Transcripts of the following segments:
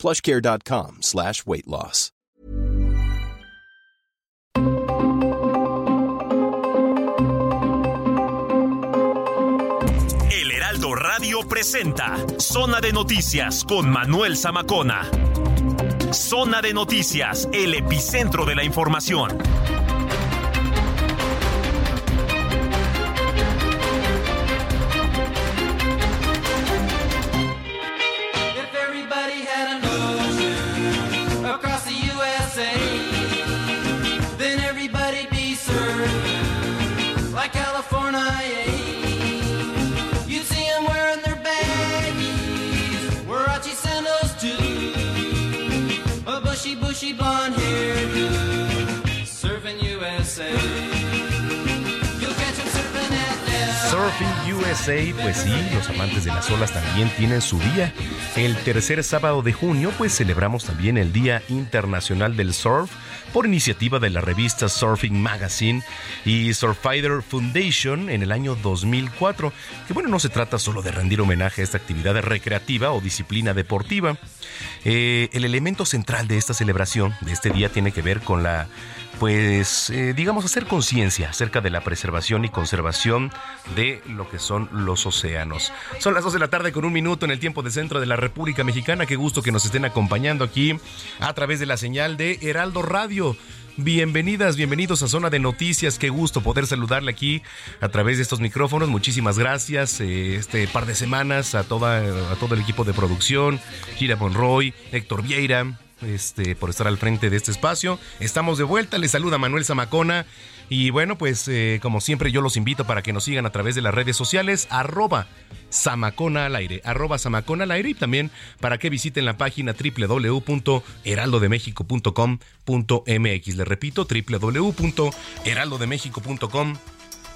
plushcare.com slash weight loss. El Heraldo Radio presenta Zona de Noticias con Manuel Zamacona. Zona de Noticias, el epicentro de la información. Bushy, bushy blonde hairdo, surfing USA. You'll catch 'em surfing at Del- Surfing USA, pues sí, los amantes de las olas también tienen su día. El tercer sábado de junio, pues celebramos también el Día Internacional del Surf por iniciativa de la revista Surfing Magazine y Surfrider Foundation en el año 2004. Que bueno, no se trata solo de rendir homenaje a esta actividad recreativa o disciplina deportiva. Eh, el elemento central de esta celebración, de este día, tiene que ver con la pues eh, digamos hacer conciencia acerca de la preservación y conservación de lo que son los océanos. Son las 2 de la tarde con un minuto en el tiempo de centro de la República Mexicana. Qué gusto que nos estén acompañando aquí a través de la señal de Heraldo Radio. Bienvenidas, bienvenidos a Zona de Noticias. Qué gusto poder saludarle aquí a través de estos micrófonos. Muchísimas gracias. eh, este par de semanas a, toda, a todo el equipo de producción, Gira Monroy, Héctor Vieira, este, por estar al frente de este espacio. Estamos de vuelta, les saluda Manuel Zamacona. Y bueno, pues eh, como siempre yo los invito para que nos sigan a través de las redes sociales, arroba Zamacona al aire, arroba al aire y también para que visiten la página www.heraldodemexico.com.mx. Les repito, www.heraldodemexico.com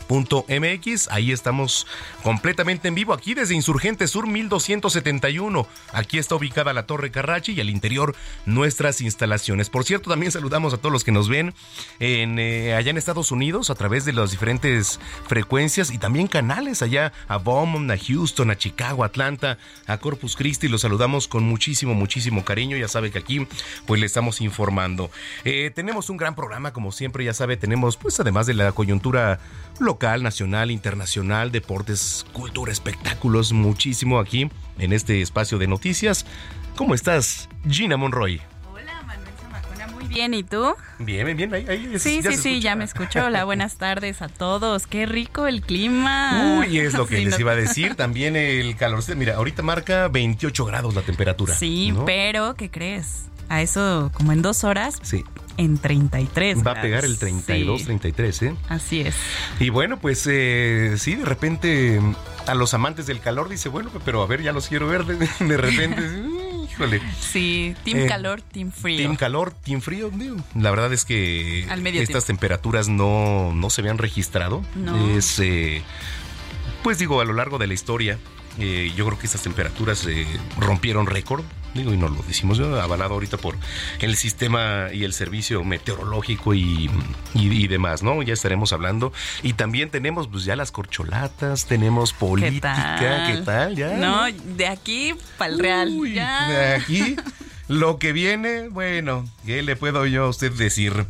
MX. Ahí estamos completamente en vivo, aquí desde Insurgente Sur 1271. Aquí está ubicada la Torre Carrachi y al interior nuestras instalaciones. Por cierto, también saludamos a todos los que nos ven en, eh, allá en Estados Unidos a través de las diferentes frecuencias y también canales allá a Beaumont, a Houston, a Chicago, Atlanta, a Corpus Christi. Los saludamos con muchísimo, muchísimo cariño. Ya sabe que aquí pues le estamos informando. Eh, tenemos un gran programa, como siempre, ya sabe, tenemos pues además de la coyuntura local, nacional, internacional, deportes, cultura, espectáculos, muchísimo aquí en este espacio de noticias. ¿Cómo estás, Gina Monroy? Hola, Manuel Zamacona, muy bien, ¿y tú? Bien, bien, bien. Ahí, ahí es- Sí, ya sí, sí, escucha. ya me escucho. Hola, buenas tardes a todos. Qué rico el clima. Uy, es lo que Sí, les no- iba a decir. También el calor. Mira, ahorita marca 28 grados la temperatura. Sí, ¿no? pero ¿qué crees? A eso, como en dos horas, Sí, en 33. va a pegar el 32, Sí, 33, ¿eh? Así es. Y bueno, pues eh, sí, de repente a los amantes del calor dice, bueno, pero a ver, ya los quiero ver. De, repente, híjole. Sí, team Eh, calor, team frío. Team calor, team frío. La verdad es que Al estas tiempo. temperaturas no, no se habían registrado. No. Es, eh, pues digo, a lo largo de la historia, eh, yo creo que estas temperaturas rompieron récord. Digo, y no lo decimos avalado ahorita por el sistema y el servicio meteorológico y, y- y demás, ¿no? Ya estaremos hablando. Y también tenemos, pues ya las corcholatas, tenemos política, ¿qué tal? Ya, No, de aquí para el real. Uy, ya. de aquí lo que viene, bueno, ¿qué le puedo yo a usted decir?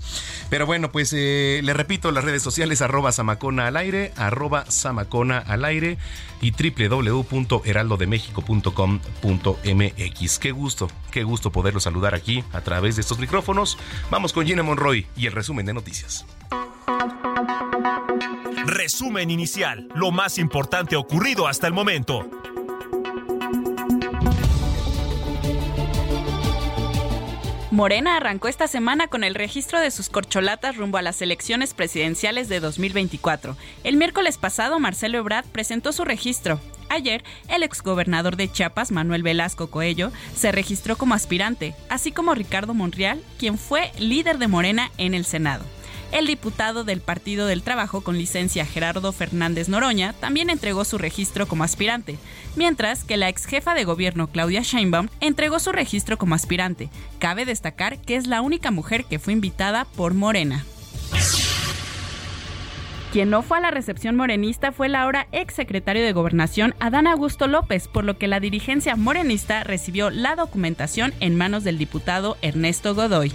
Pero bueno, pues eh, le repito, las redes sociales arroba Samacona al aire, arroba Samacona al aire y www.heraldodemexico.com.mx. Qué gusto, qué gusto poderlo saludar aquí a través de estos micrófonos. Vamos con Gina Monroy y el resumen de noticias. Resumen inicial, lo más importante ocurrido hasta el momento. Morena arrancó esta semana con el registro de sus corcholatas rumbo a las elecciones presidenciales de 2024. El miércoles pasado, Marcelo Ebrard presentó su registro. Ayer, el exgobernador de Chiapas, Manuel Velasco Coello, se registró como aspirante, así como Ricardo Monreal, quien fue líder de Morena en el Senado. El diputado del Partido del Trabajo con licencia Gerardo Fernández Noroña también entregó su registro como aspirante, mientras que la ex jefa de gobierno Claudia Sheinbaum entregó su registro como aspirante. Cabe destacar que es la única mujer que fue invitada por Morena. Quien no fue a la recepción morenista fue el ahora ex secretario de Gobernación Adán Augusto López, por lo que la dirigencia morenista recibió la documentación en manos del diputado Ernesto Godoy.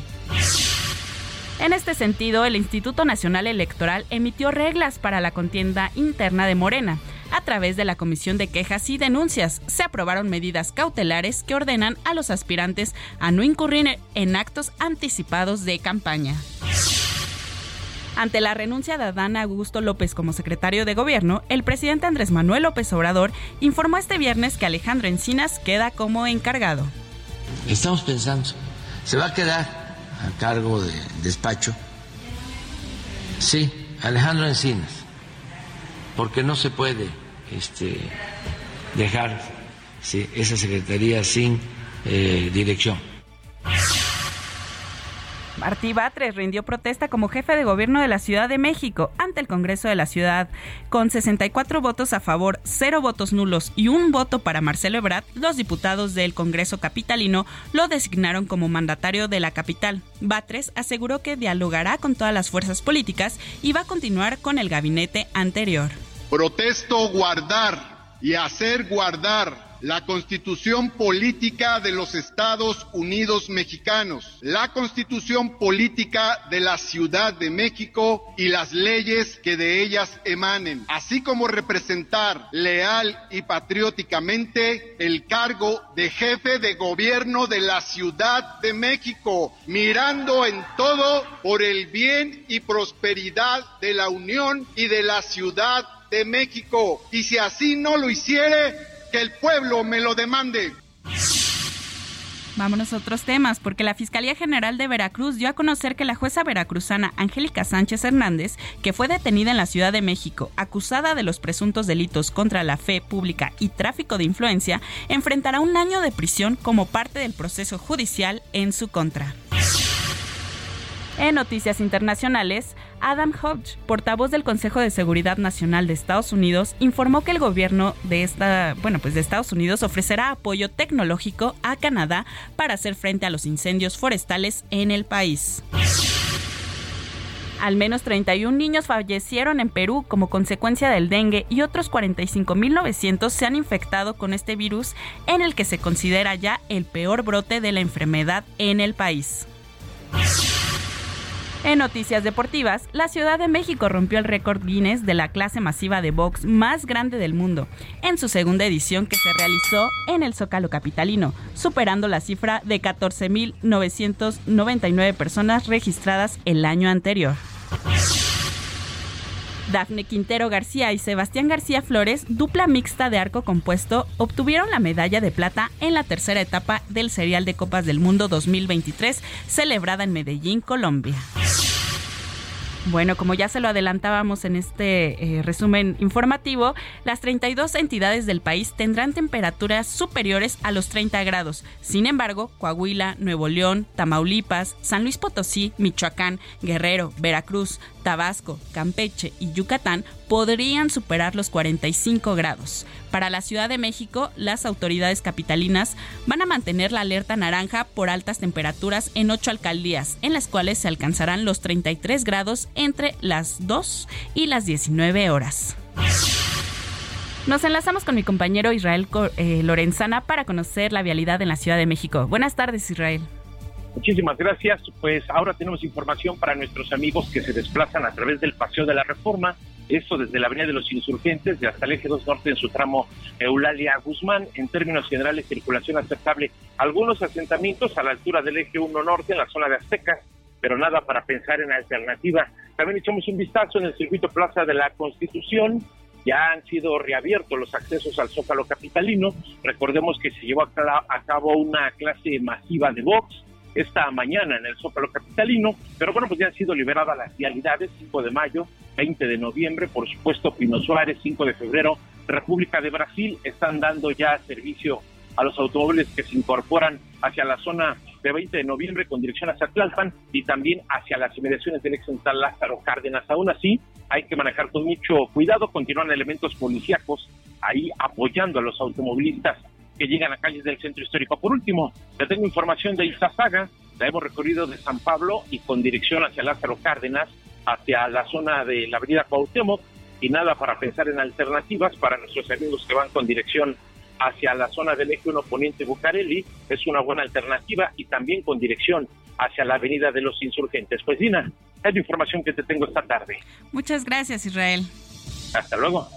En este sentido, el Instituto Nacional Electoral emitió reglas para la contienda interna de Morena. A través de la Comisión de Quejas y Denuncias se aprobaron medidas cautelares que ordenan a los aspirantes a no incurrir en actos anticipados de campaña. Ante la renuncia de Adán Augusto López como secretario de gobierno, el presidente Andrés Manuel López Obrador informó este viernes que Alejandro Encinas queda como encargado. Estamos pensando, se va a quedar a cargo de despacho. Sí, Alejandro Encinas, porque no se puede este, dejar esa secretaría sin eh, dirección. Martí Batres rindió protesta como jefe de gobierno de la Ciudad de México ante el Congreso de la Ciudad. Con 64 votos a favor, 0 votos nulos y un voto para Marcelo Ebrard, los diputados del Congreso capitalino lo designaron como mandatario de la capital. Batres aseguró que dialogará con todas las fuerzas políticas y va a continuar con el gabinete anterior. Protesto guardar y hacer guardar la constitución política de los Estados Unidos mexicanos, la constitución política de la Ciudad de México y las leyes que de ellas emanen, así como representar leal y patrióticamente el cargo de jefe de gobierno de la Ciudad de México, mirando en todo por el bien y prosperidad de la Unión y de la Ciudad de México. Y si así no lo hiciere, que el pueblo me lo demande. Vámonos a otros temas, porque la Fiscalía General de Veracruz dio a conocer que la jueza veracruzana Angélica Sánchez Hernández, que fue detenida en la Ciudad de México, acusada de los presuntos delitos contra la fe pública y tráfico de influencia, enfrentará un año de prisión como parte del proceso judicial en su contra. En noticias internacionales, Adam Hodge, portavoz del Consejo de Seguridad Nacional de Estados Unidos, informó que el gobierno de esta, bueno, pues de Estados Unidos ofrecerá apoyo tecnológico a Canadá para hacer frente a los incendios forestales en el país. Al menos 31 niños fallecieron en Perú como consecuencia del dengue y otros 45.900 se han infectado con este virus en el que se considera ya el peor brote de la enfermedad en el país. En noticias deportivas, la Ciudad de México rompió el récord Guinness de la clase masiva de box más grande del mundo en su segunda edición que se realizó en el Zócalo Capitalino, superando la cifra de 14.999 personas registradas el año anterior. Dafne Quintero García y Sebastián García Flores, dupla mixta de arco compuesto, obtuvieron la medalla de plata en la tercera etapa del Serial de Copas del Mundo 2023, celebrada en Medellín, Colombia. Bueno, como ya se lo adelantábamos en este eh, resumen informativo, las 32 entidades del país tendrán temperaturas superiores a los 30 grados. Sin embargo, Coahuila, Nuevo León, Tamaulipas, San Luis Potosí, Michoacán, Guerrero, Veracruz, Tabasco, Campeche y Yucatán podrían superar los 45 grados. Para la Ciudad de México, las autoridades capitalinas van a mantener la alerta naranja por altas temperaturas en ocho alcaldías, en las cuales se alcanzarán los 33 grados entre las 2 y las 19 horas. Nos enlazamos con mi compañero Israel eh, Lorenzana para conocer la vialidad en la Ciudad de México. Buenas tardes, Israel. Muchísimas gracias. Pues ahora tenemos información para nuestros amigos que se desplazan a través del Paseo de la Reforma, esto desde la Avenida de los Insurgentes y hasta el Eje 2 Norte en su tramo Eulalia Guzmán. En términos generales, circulación aceptable. Algunos asentamientos a la altura del Eje 1 Norte en la zona de Aztecas, pero nada para pensar en alternativa. También echamos un vistazo en el circuito Plaza de la Constitución. Ya han sido reabiertos los accesos al Zócalo Capitalino. Recordemos que se llevó a cabo una clase masiva de box esta mañana en el Zócalo Capitalino, pero bueno, pues ya han sido liberadas las vialidades, 5 de mayo, 20 de noviembre, por supuesto Pino Suárez, 5 de febrero, República de Brasil, están dando ya servicio a los automóviles que se incorporan hacia la zona de 20 de noviembre con dirección hacia Tlalpan y también hacia las inmediaciones del ex central Lázaro Cárdenas. Aún así, hay que manejar con mucho cuidado, continúan elementos policíacos ahí apoyando a los automovilistas que llegan a calles del centro histórico. Por último, le tengo información de Izazaga, la hemos recorrido de San Pablo y con dirección hacia Lázaro Cárdenas, hacia la zona de la avenida Cuauhtémoc, y nada para pensar en alternativas para nuestros amigos que van con dirección hacia la zona del eje 1 poniente Bucareli, es una buena alternativa y también con dirección hacia la avenida de los insurgentes. Pues Dina, es la información que te tengo esta tarde. Muchas gracias, Israel. Hasta luego.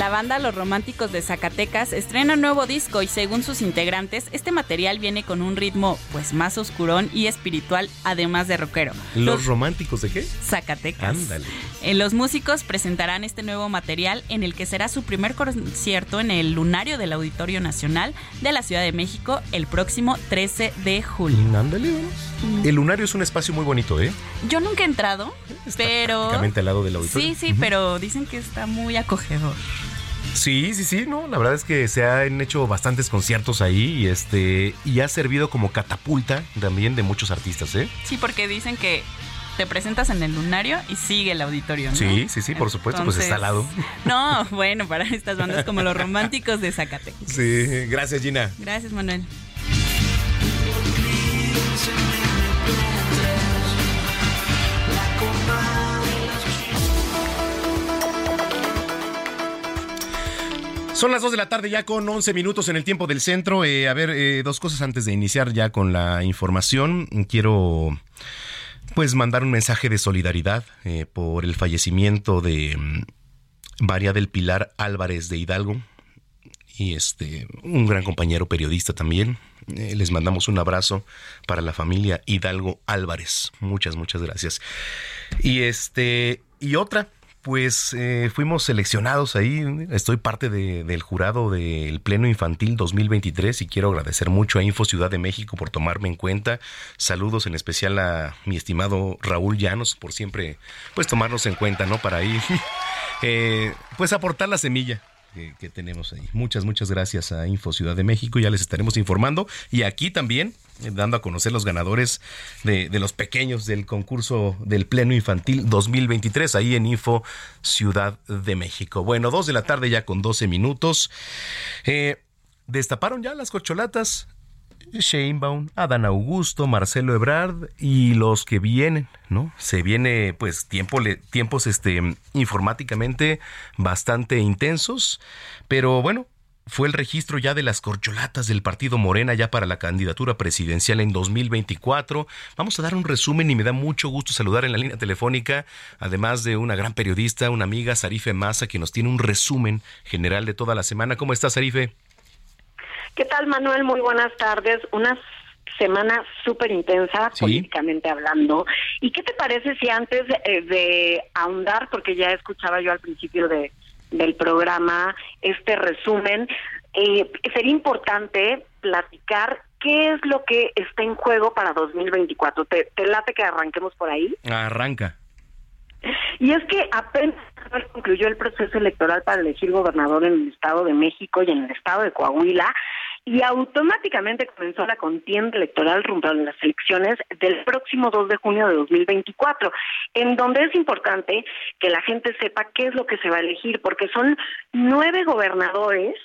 La banda Los Románticos de Zacatecas estrena un nuevo disco y según sus integrantes, este material viene con un ritmo pues más oscurón y espiritual, además de rockero. ¿Los, románticos de qué? Zacatecas. Ándale. Eh, los músicos presentarán este nuevo material en el que será su primer concierto en el Lunario del Auditorio Nacional de la Ciudad de México el próximo 13 de julio. Ándale, vamos. El lunario es un espacio muy bonito, ¿eh? Yo nunca he entrado, Está pero... prácticamente al lado del auditorio. Sí, sí, pero dicen que está muy acogedor. Sí, sí, sí, no, la verdad es que se han hecho bastantes conciertos ahí y este y ha servido como catapulta también de muchos artistas, ¿eh? Sí, porque dicen que te presentas en el lunario y sigue el auditorio, ¿no? Sí, sí, sí, por supuesto, pues está al lado. No, bueno, para estas bandas como los románticos de Zacatecas. Sí, gracias Gina. Gracias, Manuel. Son las 2 de la tarde ya con 11 minutos en el tiempo del centro. Eh, a ver, eh, dos cosas antes de iniciar ya con la información. Quiero pues mandar un mensaje de solidaridad eh, por el fallecimiento de mm, María del Pilar Álvarez de Hidalgo y este un gran compañero periodista también. Les mandamos un abrazo para la familia Hidalgo Álvarez. Muchas, muchas gracias. Y este y otra pues eh, fuimos seleccionados ahí. Estoy parte de- del jurado del Pleno Infantil 2023 y quiero agradecer mucho a Info Ciudad de México por tomarme en cuenta. Saludos en especial a mi estimado Raúl Llanos por siempre pues tomarnos en cuenta, ¿no? Para ahí eh, pues aportar la semilla. Que, que tenemos ahí. Muchas, muchas gracias a Info Ciudad de México. Ya les estaremos informando. Y aquí también dando a conocer los ganadores de, los pequeños del concurso del Pleno Infantil 2023, ahí en Info Ciudad de México. Bueno, dos de la tarde ya con 12 minutos. Eh, destaparon ya las corcholatas. Sheinbaum, Adán Augusto, Marcelo Ebrard y los que vienen, ¿no? Se viene pues tiempo, tiempos este informáticamente bastante intensos, pero bueno, fue el registro ya de las corcholatas del partido Morena ya para la candidatura presidencial en 2024. Vamos a dar un resumen y me da mucho gusto saludar en la línea telefónica, además de una gran periodista, una amiga, Sarife Massa, que nos tiene un resumen general de toda la semana. ¿Cómo estás, Sarife? ¿Qué tal, Manuel? Muy buenas tardes. Una semana súper intensa, Sí. políticamente hablando. ¿Y qué te parece si antes eh, de ahondar, porque ya escuchaba yo al principio de, del programa este resumen, eh, sería importante platicar qué es lo que está en juego para 2024? ¿Te, te late que arranquemos por ahí? Arranca. Y es que apenas concluyó el proceso electoral para elegir gobernador en el Estado de México y en el Estado de Coahuila, y automáticamente comenzó la contienda electoral rumbo a las elecciones del próximo 2 de junio de 2024, en donde es importante que la gente sepa qué es lo que se va a elegir, porque son nueve gobernadores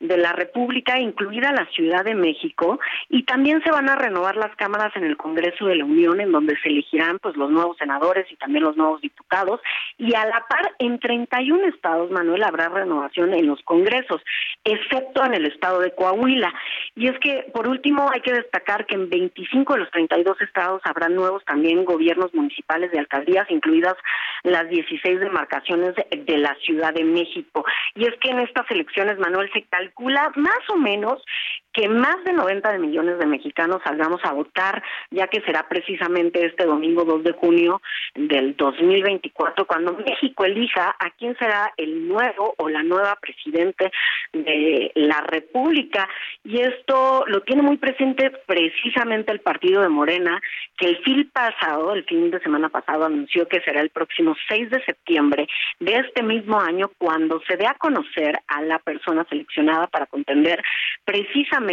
de la República, incluida la Ciudad de México, y también se van a renovar las cámaras en el Congreso de la Unión, en donde se elegirán pues los nuevos senadores y también los nuevos diputados, y a la par en 31 estados, Manuel, habrá renovación en los congresos, excepto en el estado de Coahuila. Y es que, por último, hay que destacar que en 25 de los 32 estados habrá nuevos también gobiernos municipales de alcaldías, incluidas las 16 demarcaciones de, la Ciudad de México. Y es que en estas elecciones, Manuel, se calcula más o menos que más de 90 millones de mexicanos salgamos a votar, ya que será precisamente este domingo 2 de junio del 2024 cuando México elija a quién será el nuevo o la nueva presidente de la República. Y esto lo tiene muy presente precisamente el partido de Morena, que el fin pasado, el fin de semana pasado, anunció que será el próximo 6 de septiembre de este mismo año cuando se dé a conocer a la persona seleccionada para contender precisamente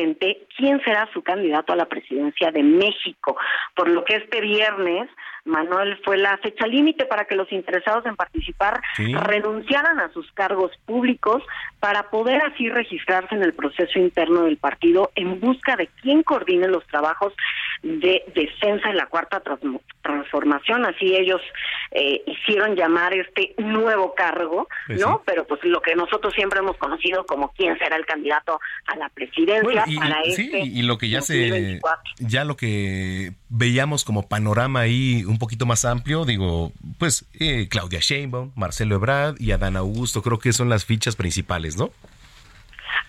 quién será su candidato a la presidencia de México. Por lo que este viernes Manuel, fue la fecha límite para que los interesados en participar renunciaran a sus cargos públicos para poder así registrarse en el proceso interno del partido en busca de quien coordine los trabajos de defensa de la cuarta transformación. Así ellos eh, hicieron llamar este nuevo cargo, pues ¿no? Pero pues lo que nosotros siempre hemos conocido como quién será el candidato a la presidencia y, para sí, este y lo que ya se ya lo que veíamos como panorama ahí un poquito más amplio, digo, pues eh, Claudia Sheinbaum, Marcelo Ebrard y Adán Augusto, creo que son las fichas principales, ¿no?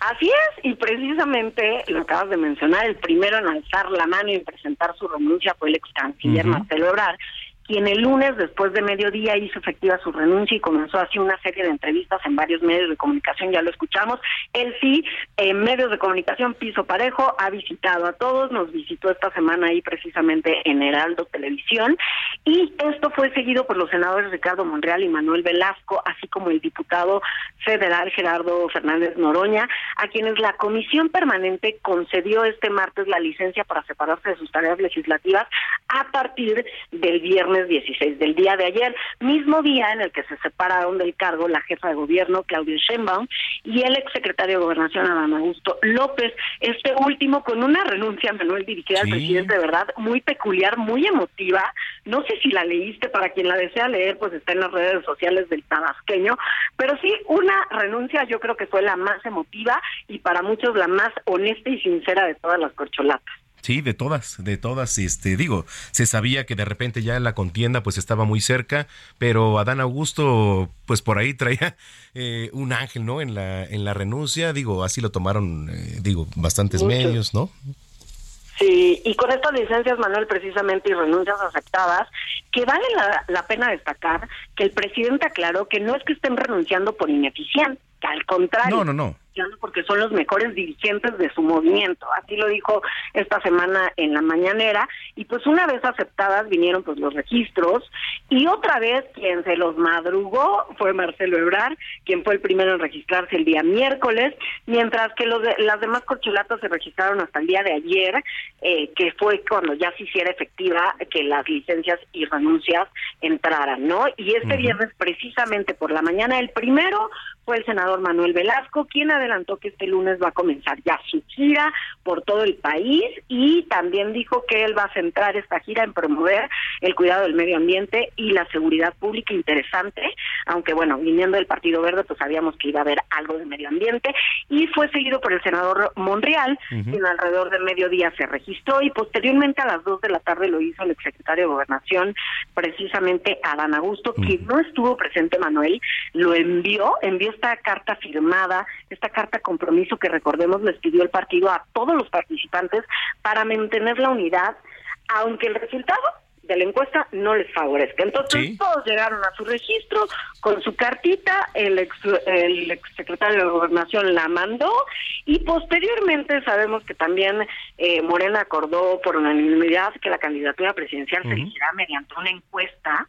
Así es, y precisamente lo acabas de mencionar, el primero en alzar la mano y presentar su renuncia fue el ex canciller Marcelo Ebrard, quien el lunes después de mediodía hizo efectiva su renuncia y comenzó así una serie de entrevistas en varios medios de comunicación, ya lo escuchamos. Él sí, en medios de comunicación piso parejo, ha visitado a todos, nos visitó esta semana ahí precisamente en Heraldo Televisión. Y esto fue seguido por los senadores Ricardo Monreal y Manuel Velasco, así como el diputado federal Gerardo Fernández Noroña, a quienes la comisión permanente concedió este martes la licencia para separarse de sus tareas legislativas a partir del viernes 16 del día de ayer, mismo día en el que se separaron del cargo la jefa de gobierno Claudia Sheinbaum y el exsecretario de Gobernación Adán Augusto López, este último con una renuncia Manuel dirigida al presidente de verdad muy peculiar, muy emotiva. No sé si la leíste, para quien la desea leer, pues está en las redes sociales del tabasqueño, pero sí una renuncia yo creo que fue la más emotiva y para muchos la más honesta y sincera de todas las corcholatas. Sí, de todas, de todas, este, digo, se sabía que de repente ya la contienda pues estaba muy cerca, pero Adán Augusto pues por ahí traía eh, un ángel, ¿no? En la, en la renuncia, digo, así lo tomaron, eh, digo, bastantes medios, ¿no? Sí, y con estas licencias, Manuel, precisamente, y renuncias aceptadas, que vale la, la pena destacar que el presidente aclaró que no es que estén renunciando por ineficiencia, al contrario. No, no, no porque son los mejores dirigentes de su movimiento. Así lo dijo esta semana en la mañanera. Y pues una vez aceptadas vinieron pues los registros y otra vez quien se los madrugó fue Marcelo Ebrard, quien fue el primero en registrarse el día miércoles, mientras que los las demás corcholatas se registraron hasta el día de ayer, eh, que fue cuando ya se hiciera efectiva que las licencias y renuncias entraran, ¿no? Y este viernes precisamente por la mañana el primero fue el senador Manuel Velasco, quien adelantó que este lunes va a comenzar ya su gira por todo el país y también dijo que él va a centrar esta gira en promover el cuidado del medio ambiente y la seguridad pública. Interesante, aunque bueno, viniendo del Partido Verde, pues sabíamos que iba a haber algo de medio ambiente y fue seguido por el senador Monreal, quien alrededor del mediodía se registró y posteriormente a las dos de la tarde lo hizo el exsecretario de Gobernación, precisamente Adán Augusto, quien no estuvo presente Manuel, lo envió, envió esta carta firmada, esta carta compromiso que recordemos les pidió el partido a todos los participantes para mantener la unidad, aunque el resultado de la encuesta no les favorezca. Entonces todos llegaron a su registro con su cartita, el ex, el exsecretario de Gobernación la mandó y posteriormente sabemos que también eh, Morena acordó por unanimidad que la candidatura presidencial se elegirá mediante una encuesta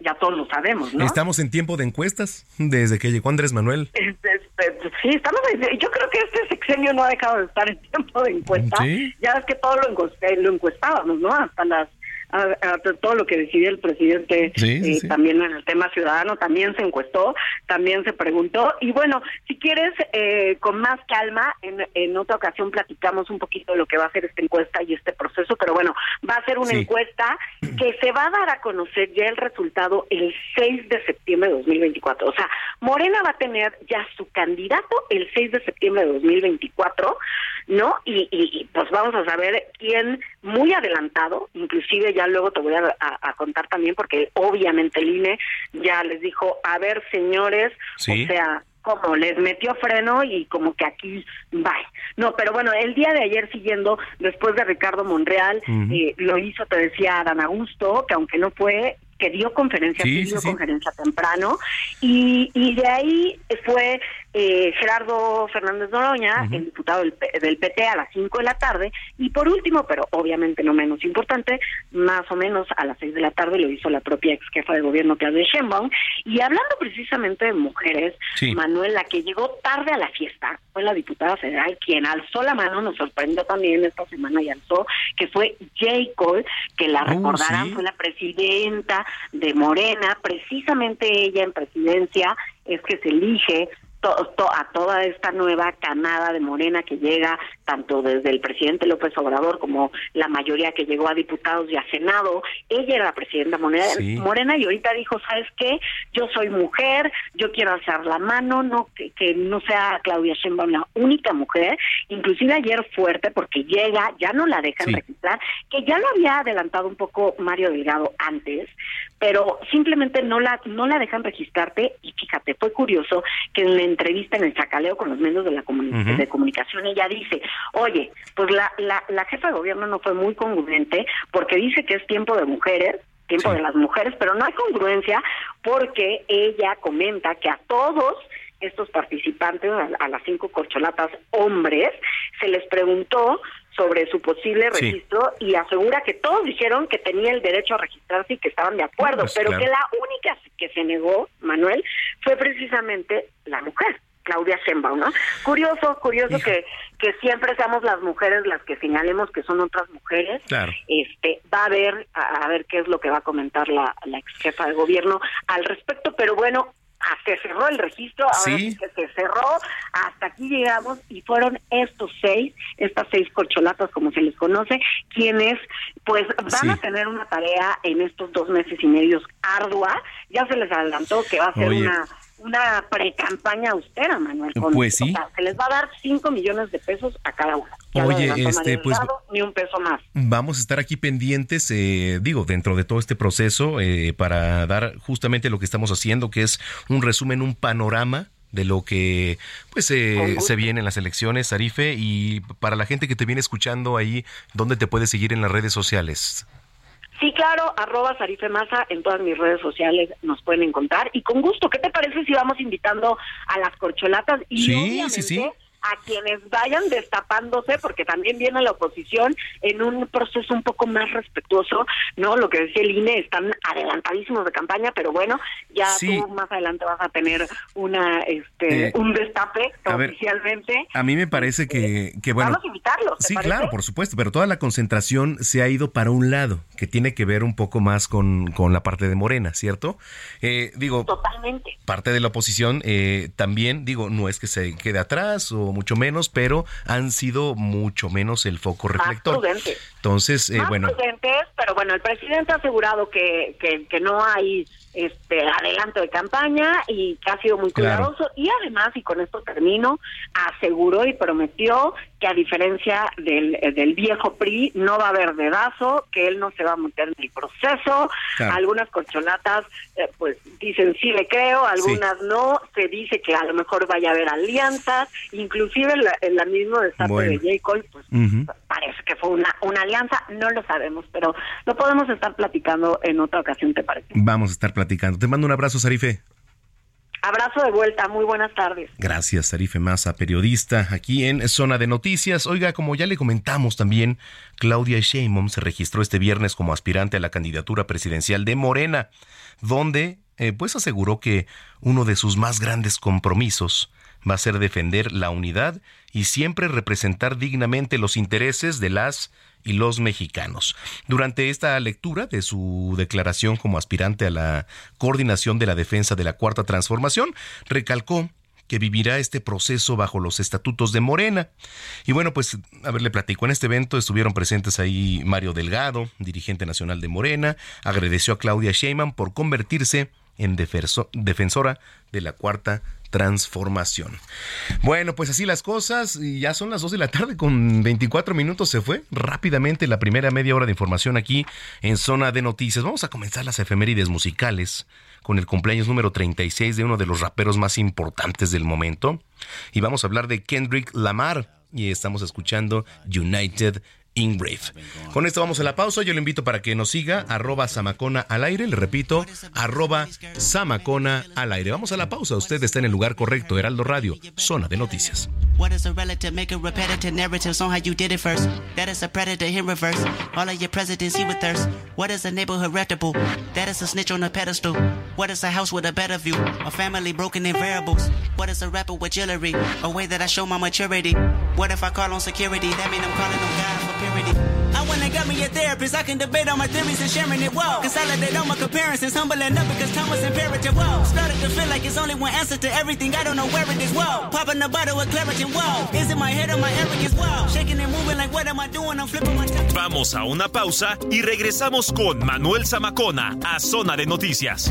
ya todos lo sabemos, ¿no? Estamos en tiempo de encuestas desde que llegó Andrés Manuel. sí, estamos. Yo creo que este sexenio no ha dejado de estar en tiempo de encuesta. Ya es que todo lo, lo encuestábamos, ¿no? Hasta las a, todo lo que decidió el presidente eh, también en el tema ciudadano, también se encuestó, también se preguntó. Y bueno, si quieres, eh, con más calma, en, en, otra ocasión platicamos un poquito de lo que va a ser esta encuesta y este proceso, pero bueno, va a ser una encuesta que se va a dar a conocer ya el resultado el 6 de septiembre de 2024. O sea, Morena va a tener ya su candidato el 6 de septiembre de 2024, ¿no? Y, y, y pues vamos a saber quién muy adelantado, inclusive ya luego te voy a, contar también porque obviamente el INE ya les dijo, a ver señores, o sea, como les metió freno y como que aquí va. No, pero bueno, el día de ayer siguiendo, después de Ricardo Monreal, eh, lo hizo, te decía, Dan Augusto, que aunque no fue, que dio conferencia, Sí, dio sí, sí. conferencia temprano, y, y de ahí fue eh, Gerardo Fernández Noroña, el diputado del, del PT, a las 5 de la tarde, y por último, pero obviamente no menos importante, más o menos a las 6 de la tarde lo hizo la propia ex jefa de gobierno, Claudia Sheinbaum, y hablando precisamente de mujeres. Manuel, la que llegó tarde a la fiesta, fue la diputada federal quien alzó la mano, nos sorprendió también esta semana y alzó, que fue J. Cole, que la Oh, recordarán, fue la presidenta de Morena, precisamente ella en presidencia es que se elige to- to- a toda esta nueva canada de Morena que llega tanto desde el presidente López Obrador como la mayoría que llegó a diputados y a Senado. Ella era la presidenta Morena, Sí. Morena y ahorita dijo, ¿sabes qué? Yo soy mujer, yo quiero alzar la mano, no que, que no sea Claudia Sheinbaum la única mujer, inclusive ayer fuerte porque llega, ya no la dejan Sí. registrar, que ya lo había adelantado un poco Mario Delgado antes, pero simplemente no la no la dejan registrarte y fíjate, fue curioso que en la entrevista en el chacaleo con los medios de la comuni- de comunicación ella dice, oye, pues la, la, la jefa de gobierno no fue muy congruente porque dice que es tiempo de mujeres, tiempo Sí. de las mujeres, pero no hay congruencia porque ella comenta que a todos estos participantes, a, a las cinco corcholatas hombres, se les preguntó sobre su posible Sí. registro y asegura que todos dijeron que tenía el derecho a registrarse y que estaban de acuerdo, Pues, pero claro. que la única que se negó, Manuel, fue precisamente la mujer. Claudia Sheinbaum, ¿no? Curioso, curioso Hija. que, que siempre seamos las mujeres las que señalemos que son otras mujeres. Claro. Este, va a ver, a, a ver qué es lo que va a comentar la, la ex jefa de gobierno al respecto, pero bueno, se cerró el registro, ahora Sí. que se cerró, hasta aquí llegamos y fueron estos seis, estas seis corcholatas como se les conoce, quienes pues van Sí. a tener una tarea en estos dos meses y medios ardua, ya se les adelantó que va a ser Oye. una una pre-campaña austera, Manuel. Pues sí. o sea, se les va a dar 5 millones de pesos a cada uno. Oye, este, pues- Delgado, ni un peso más. Vamos a estar aquí pendientes, eh, digo, dentro de todo este proceso, eh, para dar justamente lo que estamos haciendo, que es un resumen, un panorama de lo que pues eh, Con se viene en las elecciones, Arife, y para la gente que te viene escuchando ahí, ¿dónde te puedes seguir en las redes sociales? Sí, claro, arroba Sarife Masa en todas mis redes sociales nos pueden encontrar. Y con gusto, ¿qué te parece si vamos invitando a las corcholatas? Y Sí, sí, sí. A quienes vayan destapándose, porque también viene la oposición en un proceso un poco más respetuoso, ¿no? Lo que decía el INE, están adelantadísimos de campaña, pero bueno, ya Sí. tú más adelante vas a tener una este Eh, un destape a ver, oficialmente. A mí me parece que, que bueno... Vamos a invitarlos, ¿te Sí, parece? claro, por supuesto, pero toda la concentración se ha ido para un lado, que tiene que ver un poco más con, con la parte de Morena, ¿cierto? Eh, digo, Totalmente. parte de la oposición eh, también, digo, no es que se quede atrás o mucho menos, pero han sido mucho menos el foco Más reflector. prudentes. Entonces, eh, más bueno, prudentes, pero bueno, el presidente ha asegurado que, que, que no hay este adelanto de campaña y que ha sido muy Claro. cuidadoso y además, y con esto termino, aseguró y prometió que a diferencia del, eh, del viejo PRI no va a haber dedazo, que él no se va a meter en el proceso. Claro. Algunas corcholatas eh, pues dicen sí le creo, algunas no, se dice que a lo mejor vaya a haber alianzas, inclusive la, la misma destape Bueno. de J. Cole, pues parece que fue una, una alianza, no lo sabemos, pero lo podemos estar platicando en otra ocasión, ¿te parece? vamos a estar platicando. Te mando un abrazo, Sarife. Abrazo de vuelta, muy buenas tardes. Gracias, Sarife Massa, periodista aquí en Zona de Noticias. Oiga, como ya le comentamos también, Claudia Sheinbaum se registró este viernes como aspirante a la candidatura presidencial de Morena, donde eh, pues aseguró que uno de sus más grandes compromisos va a ser defender la unidad y siempre representar dignamente los intereses de las y los mexicanos. Durante esta lectura de su declaración como aspirante a la coordinación de la defensa de la Cuarta Transformación, recalcó que vivirá este proceso bajo los estatutos de Morena. Y bueno, pues, a ver, le platico. En este evento estuvieron presentes ahí Mario Delgado, dirigente nacional de Morena, agradeció a Claudia Sheinbaum por convertirse en defenso- defensora de la Cuarta transformación. Bueno, pues así las cosas, y ya son las 2 de la tarde con 24 minutos, se fue rápidamente la primera media hora de información aquí en Zona de Noticias. Vamos a comenzar las efemérides musicales con el cumpleaños número 36 de uno de los raperos más importantes del momento. Y vamos a hablar de Kendrick Lamar. Y estamos escuchando United Ingrave. Con esto vamos a la pausa. Yo le invito para que nos siga, arroba Samacona al aire. Le repito, arroba Samacona al aire. Vamos a la pausa. Usted está en el lugar correcto, Heraldo Radio, zona de noticias. What is a relative? Make a repetitive narratives on how you did it first. That is a predator in reverse. All of your presidents, he with thirst. What is a neighborhood reputable? That is a snitch on a pedestal. What is a house with a better view? A family broken in variables. What is a rapper with jewelry? A way that I show my maturity. What if I call on security? That mean I'm calling on God for I wanna got me a therapist. I can debate on my theories and sharing it. Whoa. Consolidate all my comparisons. Humbling up because time was imperative. Whoa. Started to feel like it's only one answer to everything. I don't know where it is. Whoa. Popping the bottle with clarity. Vamos a una pausa y regresamos con Manuel Zamacona a Zona de Noticias.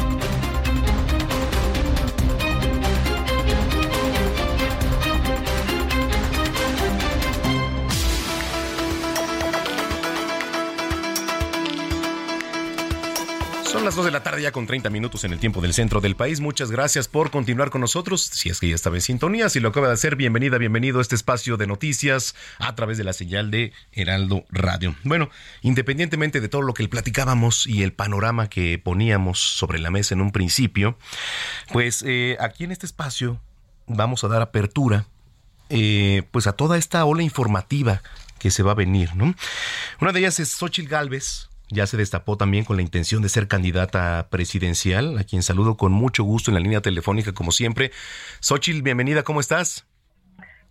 Son las 2 de la tarde ya con 30 minutos en el tiempo del centro del país. Muchas gracias por continuar con nosotros. Si es que ya estaba en sintonía, si lo acaba de hacer, bienvenida, bienvenido a este espacio de noticias a través de la señal de Heraldo Radio. Bueno, independientemente de todo lo que platicábamos y el panorama que poníamos sobre la mesa en un principio, pues eh, aquí en este espacio vamos a dar apertura eh, pues a toda esta ola informativa que se va a venir, ¿no? Una de ellas es Xochitl Galvez, ya se destapó también con la intención de ser candidata presidencial, a quien saludo con mucho gusto en la línea telefónica, como siempre. Xochitl, bienvenida, ¿cómo estás?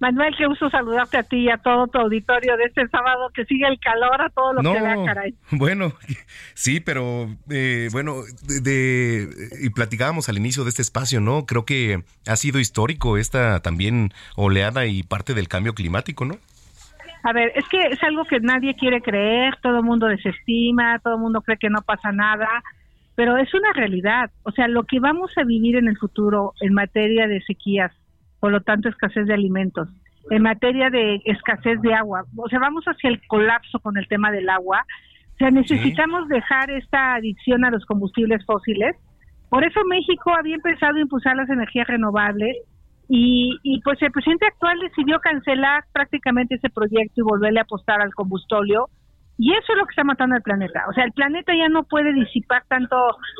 Manuel, qué gusto saludarte a ti y a todo tu auditorio de este sábado, que sigue el calor a todo lo que da, caray. Bueno, sí, pero eh, bueno, de, y platicábamos al inicio de este espacio, ¿no? Creo que ha sido histórico esta también oleada y parte del cambio climático, ¿no? A ver, es que es algo que nadie quiere creer, todo el mundo desestima, todo el mundo cree que no pasa nada, pero es una realidad. O sea, lo que vamos a vivir en el futuro en materia de sequías, por lo tanto escasez de alimentos, en materia de escasez de agua, o sea, vamos hacia el colapso con el tema del agua. O sea, necesitamos dejar esta adicción a los combustibles fósiles. Por eso México había empezado a impulsar las energías renovables y, y, pues el presidente actual decidió cancelar prácticamente ese proyecto y volverle a apostar al combustóleo. Y eso es lo que está matando al planeta. O sea, el planeta ya no puede disipar tanto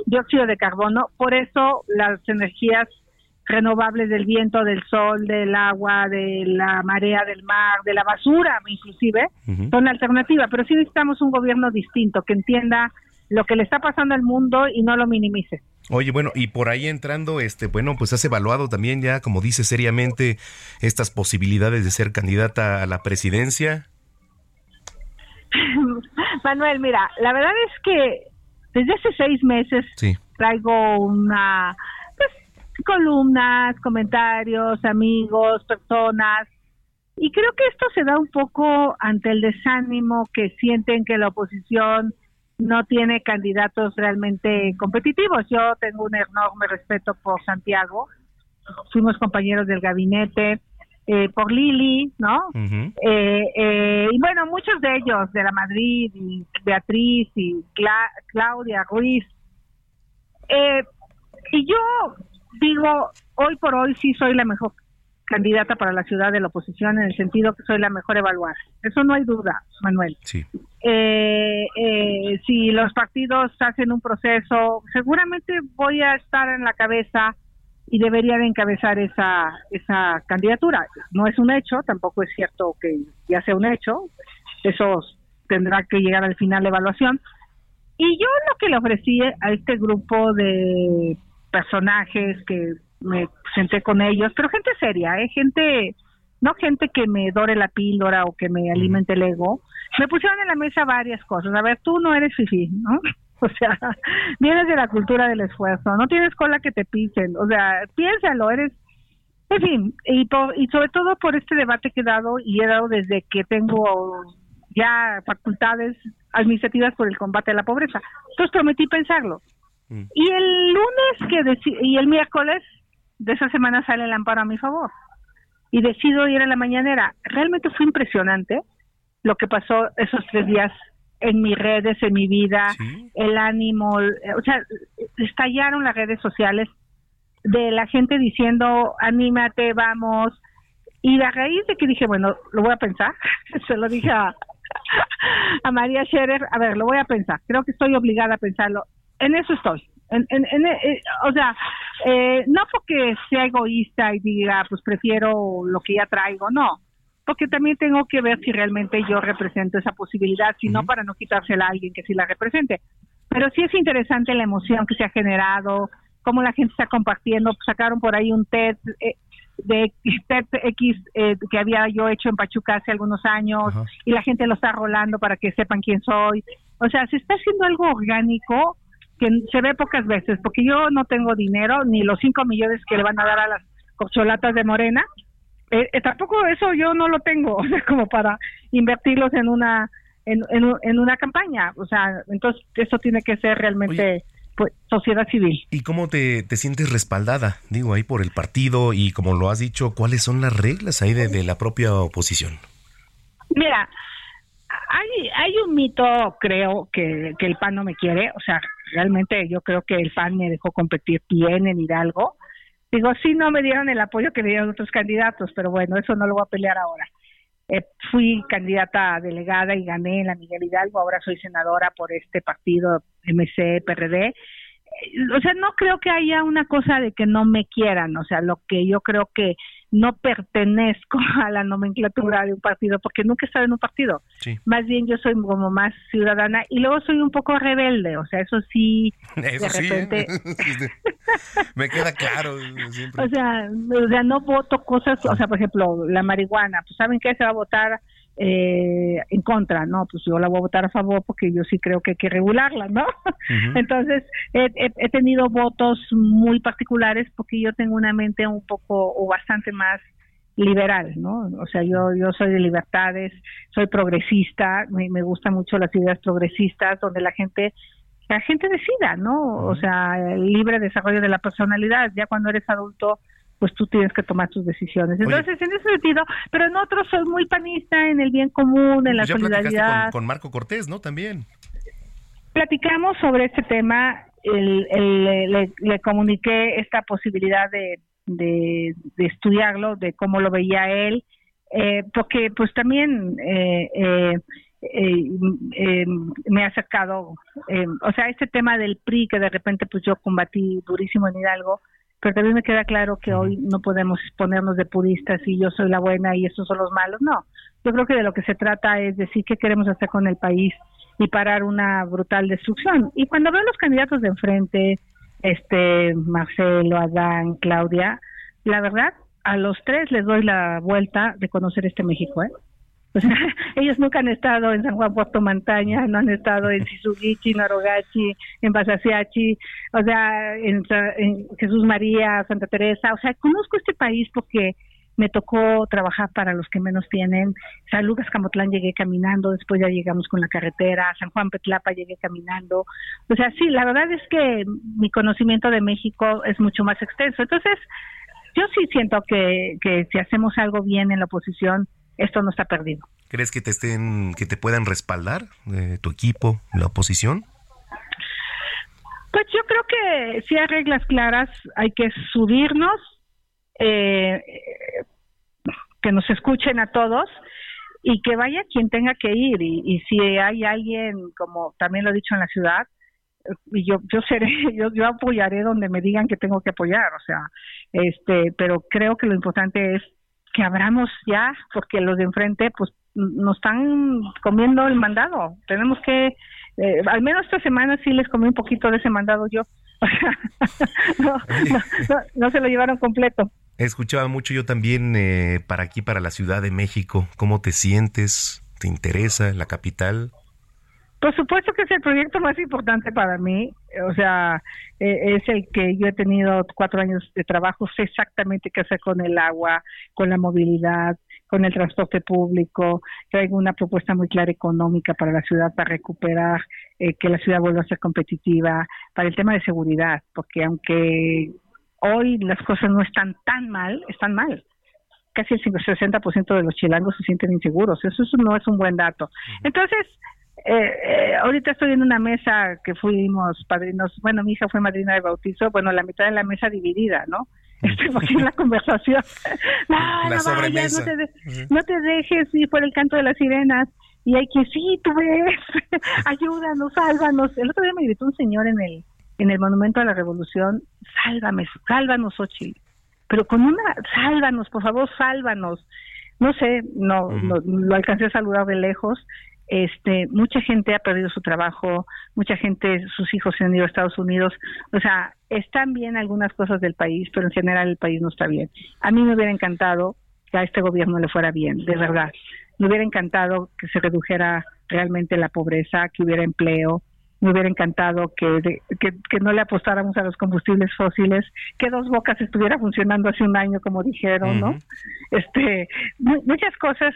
dióxido de carbono. Por eso las energías renovables del viento, del sol, del agua, de la marea, del mar, de la basura inclusive, son alternativa. Pero sí necesitamos un gobierno distinto que entienda lo que le está pasando al mundo y no lo minimice. Oye, bueno, y por ahí entrando, este, bueno, pues has evaluado también ya, como dice seriamente, estas posibilidades de ser candidata a la presidencia. Manuel, mira, la verdad es que desde hace seis meses traigo una, pues, columnas, comentarios, amigos, personas, y creo que esto se da un poco ante el desánimo que sienten que la oposición no tiene candidatos realmente competitivos. Yo tengo un enorme respeto por Santiago, fuimos compañeros del gabinete, eh, por Lili, ¿no? Eh, eh, y bueno, muchos de ellos, de la Madrid, y Beatriz y Claudia Ruiz. y yo digo, hoy por hoy sí soy la mejor candidata para la ciudad de la oposición en el sentido que soy la mejor evaluada. Eso no hay duda, Manuel. Sí. Eh, eh, si los partidos hacen un proceso, seguramente voy a estar en la cabeza y debería de encabezar esa, esa candidatura. No es un hecho, tampoco es cierto que ya sea un hecho, eso tendrá que llegar al final de evaluación. Y yo lo que le ofrecí a este grupo de personajes que me senté con ellos, pero gente seria, ¿eh? gente, no gente que me dore la píldora o que me alimente el ego. Me pusieron en la mesa varias cosas. A ver, tú no eres fifi, ¿no? O sea, vienes de la cultura del esfuerzo, no tienes cola que te pisen, o sea, piénsalo, eres en fin, y, y sobre todo por este debate que he dado y he dado desde que tengo ya facultades administrativas por el combate a la pobreza. Entonces prometí pensarlo. Mm. Y el lunes que y el miércoles de esa semana sale el amparo a mi favor. Y decido ir a la mañanera. Realmente fue impresionante lo que pasó esos tres días en mis redes, en mi vida, el ánimo, o sea, estallaron las redes sociales de la gente diciendo, anímate, vamos. Y a raíz de que dije, bueno, lo voy a pensar, se lo dije a, a María Scherer, a ver, lo voy a pensar, creo que estoy obligada a pensarlo. En eso estoy. En, en, eh, o sea, eh, no porque sea egoísta y diga, pues prefiero lo que ya traigo, no, porque también tengo que ver si realmente yo represento esa posibilidad, si no para no quitársela a alguien que sí la represente. Pero sí es interesante la emoción que se ha generado, cómo la gente está compartiendo, sacaron por ahí un TED eh, de TED X eh, que había yo hecho en Pachuca hace algunos años y la gente lo está rolando para que sepan quién soy. O sea, se está haciendo algo orgánico que se ve pocas veces, porque yo no tengo dinero, ni los cinco millones que le van a dar a las corcholatas de Morena, eh, tampoco eso yo no lo tengo, o sea, como para invertirlos en una en, en, una campaña, o sea, entonces eso tiene que ser realmente pues, sociedad civil. ¿Y cómo te, te, sientes respaldada, digo, ahí por el partido y como lo has dicho, cuáles son las reglas ahí de, la propia oposición? Mira, hay, hay un mito, creo, que, que el PAN no me quiere, o sea, realmente yo creo que el PAN me dejó competir bien en Hidalgo. Digo, sí, no me dieron el apoyo que me dieron otros candidatos, pero bueno, eso no lo voy a pelear ahora. Eh, fui candidata delegada y gané en la Miguel Hidalgo, ahora soy senadora por este partido MC, PRD. Eh, o sea, no creo que haya una cosa de que no me quieran, o sea, lo que yo creo que no pertenezco a la nomenclatura de un partido porque nunca he estado en un partido. Más bien yo soy como más ciudadana y luego soy un poco rebelde, o sea, eso sí, de repente... Me queda claro. O, sea, o sea, no voto cosas, o sea, por ejemplo, la marihuana, pues ¿saben qué? Se va a votar eh, en contra, ¿no? Pues yo la voy a votar a favor porque yo sí creo que hay que regularla, ¿no? Entonces, he, tenido votos muy particulares porque yo tengo una mente un poco o bastante más liberal, ¿no? O sea, yo, yo soy de libertades, soy progresista, me, me gustan mucho las ideas progresistas donde la gente la gente decida, ¿no? O sea, el libre desarrollo de la personalidad, ya cuando eres adulto pues tú tienes que tomar tus decisiones. Entonces, en ese sentido, pero en otros soy muy panista en el bien común, en la ya solidaridad. Con, con, Marco Cortés, ¿no? También. Platicamos sobre este tema, el, le, comuniqué esta posibilidad de, de, estudiarlo, de cómo lo veía él, eh, porque pues también eh, eh, eh me ha acercado, o sea, este tema del PRI que de repente pues yo combatí durísimo en Hidalgo, pero también me queda claro que hoy no podemos ponernos de puristas y yo soy la buena y estos son los malos. No, yo creo que de lo que se trata es decir qué queremos hacer con el país y parar una brutal destrucción. Y cuando veo los candidatos de enfrente, este Marcelo, Adán, Claudia, la verdad, a los tres les doy la vuelta de conocer este México, ¿eh? ellos nunca han estado en San Juan Puerto Montaña, no han estado en Sisugichi, Narogachi, en Basasiachi, o sea, en, Jesús María, Santa Teresa, o sea, conozco este país porque me tocó trabajar para los que menos tienen. San Lucas Camotlán llegué caminando, después ya llegamos con la carretera, San Juan Petlapa llegué caminando. O sea, sí, la verdad es que mi conocimiento de México es mucho más extenso. Entonces, yo sí siento que, que si hacemos algo bien en la oposición, esto no está perdido. ¿Crees que te estén, que te puedan respaldar eh, tu equipo, la oposición? Pues yo creo que si hay reglas claras, hay que subirnos, eh, que nos escuchen a todos y que vaya quien tenga que ir. Y, si hay alguien, como también lo he dicho en la ciudad, y yo yo seré yo yo apoyaré donde me digan que tengo que apoyar o sea este pero creo que lo importante es que abramos ya, porque los de enfrente pues nos están comiendo el mandado. Tenemos que, eh, al menos esta semana sí les comí un poquito de ese mandado yo. no, no, se lo llevaron completo. Escuchaba mucho yo también eh, para aquí, para la Ciudad de México. ¿Cómo te sientes? ¿Te interesa la capital? Por supuesto que es el proyecto más importante para mí, o sea, eh, es el que yo he tenido cuatro años de trabajo, sé exactamente qué hacer con el agua, con la movilidad, con el transporte público, traigo una propuesta muy clara económica para la ciudad para recuperar, eh, que la ciudad vuelva a ser competitiva, para el tema de seguridad, porque aunque hoy las cosas no están tan mal, están mal casi el 60% de los chilangos se sienten inseguros. Eso, no es un buen dato. Entonces, eh, eh, ahorita estoy en una mesa que fuimos padrinos, bueno, mi hija fue madrina de bautizo, bueno, la mitad de la mesa dividida, ¿no? Estoy aquí en la conversación. no, no vayas, no te, no te dejes ir por el canto de las sirenas. Y hay que, sí, tú ves, ayúdanos, sálvanos. El otro día me gritó un señor en el en el Monumento a la Revolución, sálvame, sálvanos, Ochil pero con una, sálvanos, por favor, sálvanos. No sé, no, lo alcancé a saludar de lejos. Este, mucha gente ha perdido su trabajo, mucha gente, sus hijos se han ido a Estados Unidos. O sea, están bien algunas cosas del país, pero en general el país no está bien. A mí me hubiera encantado que a este gobierno le fuera bien, de verdad. Me hubiera encantado que se redujera realmente la pobreza, que hubiera empleo, me hubiera encantado que, que, no le apostáramos a los combustibles fósiles, que Dos Bocas estuviera funcionando hace un año, como dijeron, ¿no? Este, muchas cosas,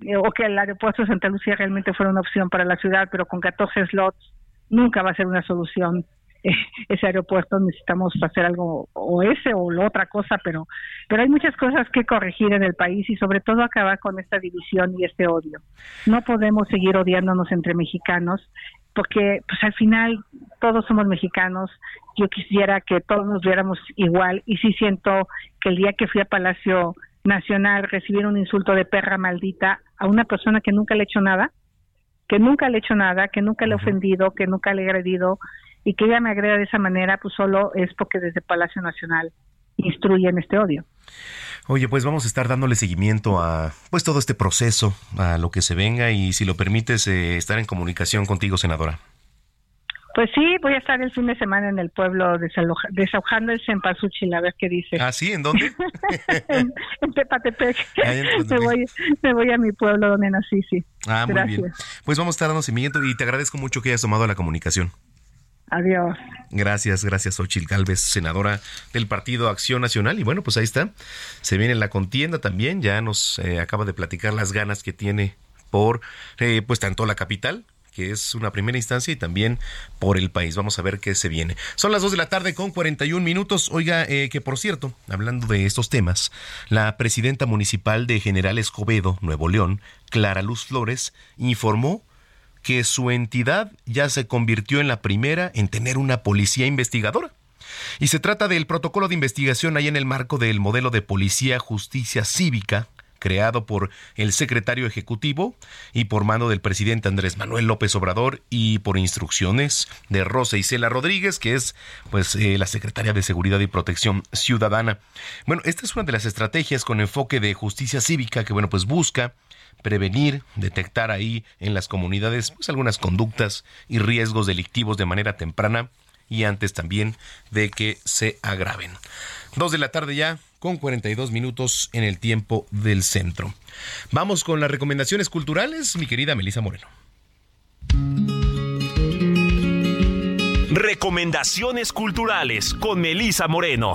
o que el aeropuerto de Santa Lucía realmente fuera una opción para la ciudad, pero con 14 slots nunca va a ser una solución eh, ese aeropuerto. Necesitamos hacer algo o ese o la otra cosa pero pero hay muchas cosas que corregir en el país y sobre todo acabar con esta división y este odio. No podemos seguir odiándonos entre mexicanos porque pues al final todos somos mexicanos, yo quisiera que todos nos viéramos igual y sí siento que el día que fui a Palacio Nacional recibir un insulto de perra maldita a una persona que nunca le he hecho nada, que nunca le he hecho nada, que nunca le he ofendido, que nunca le he agredido y que ella me agreda de esa manera, pues solo es porque desde Palacio Nacional instruyen este odio. Oye, pues vamos a estar dándole seguimiento a pues todo este proceso, a lo que se venga y si lo permites eh, estar en comunicación contigo, senadora. Pues sí, voy a estar el fin de semana en el pueblo desahogando el cempasúchil a ver qué dice. ¿Ah, sí? ¿En dónde? en, Tepatepec. Me, voy, me voy a mi pueblo donde nací, sí. Ah, muy bien. Pues vamos a estar dando seguimiento y te agradezco mucho que hayas tomado la comunicación. Adiós. Gracias, gracias, Ochil Galvez, senadora del Partido Acción Nacional. Y bueno, pues ahí está. Se viene la contienda también. Ya nos eh, acaba de platicar las ganas que tiene por, eh, pues, tanto la capital que es una primera instancia y también por el país. Vamos a ver qué se viene. Son las 2 de la tarde con 41 minutos. Oiga, eh, que por cierto, hablando de estos temas, la presidenta municipal de General Escobedo, Nuevo León, Clara Luz Flores, informó que su entidad ya se convirtió en la primera en tener una policía investigadora. Y se trata del protocolo de investigación ahí en el marco del modelo de policía justicia cívica creado por el secretario ejecutivo y por mano del presidente Andrés Manuel López Obrador y por instrucciones de Rosa Isela Rodríguez, que es pues eh, la secretaria de Seguridad y Protección Ciudadana. Bueno, esta es una de las estrategias con enfoque de justicia cívica que bueno, pues busca prevenir, detectar ahí en las comunidades pues, algunas conductas y riesgos delictivos de manera temprana y antes también de que se agraven. Dos de la tarde ya, con 42 minutos en el tiempo del centro. Vamos con las recomendaciones culturales, mi querida Melisa Moreno. Recomendaciones culturales con Melisa Moreno.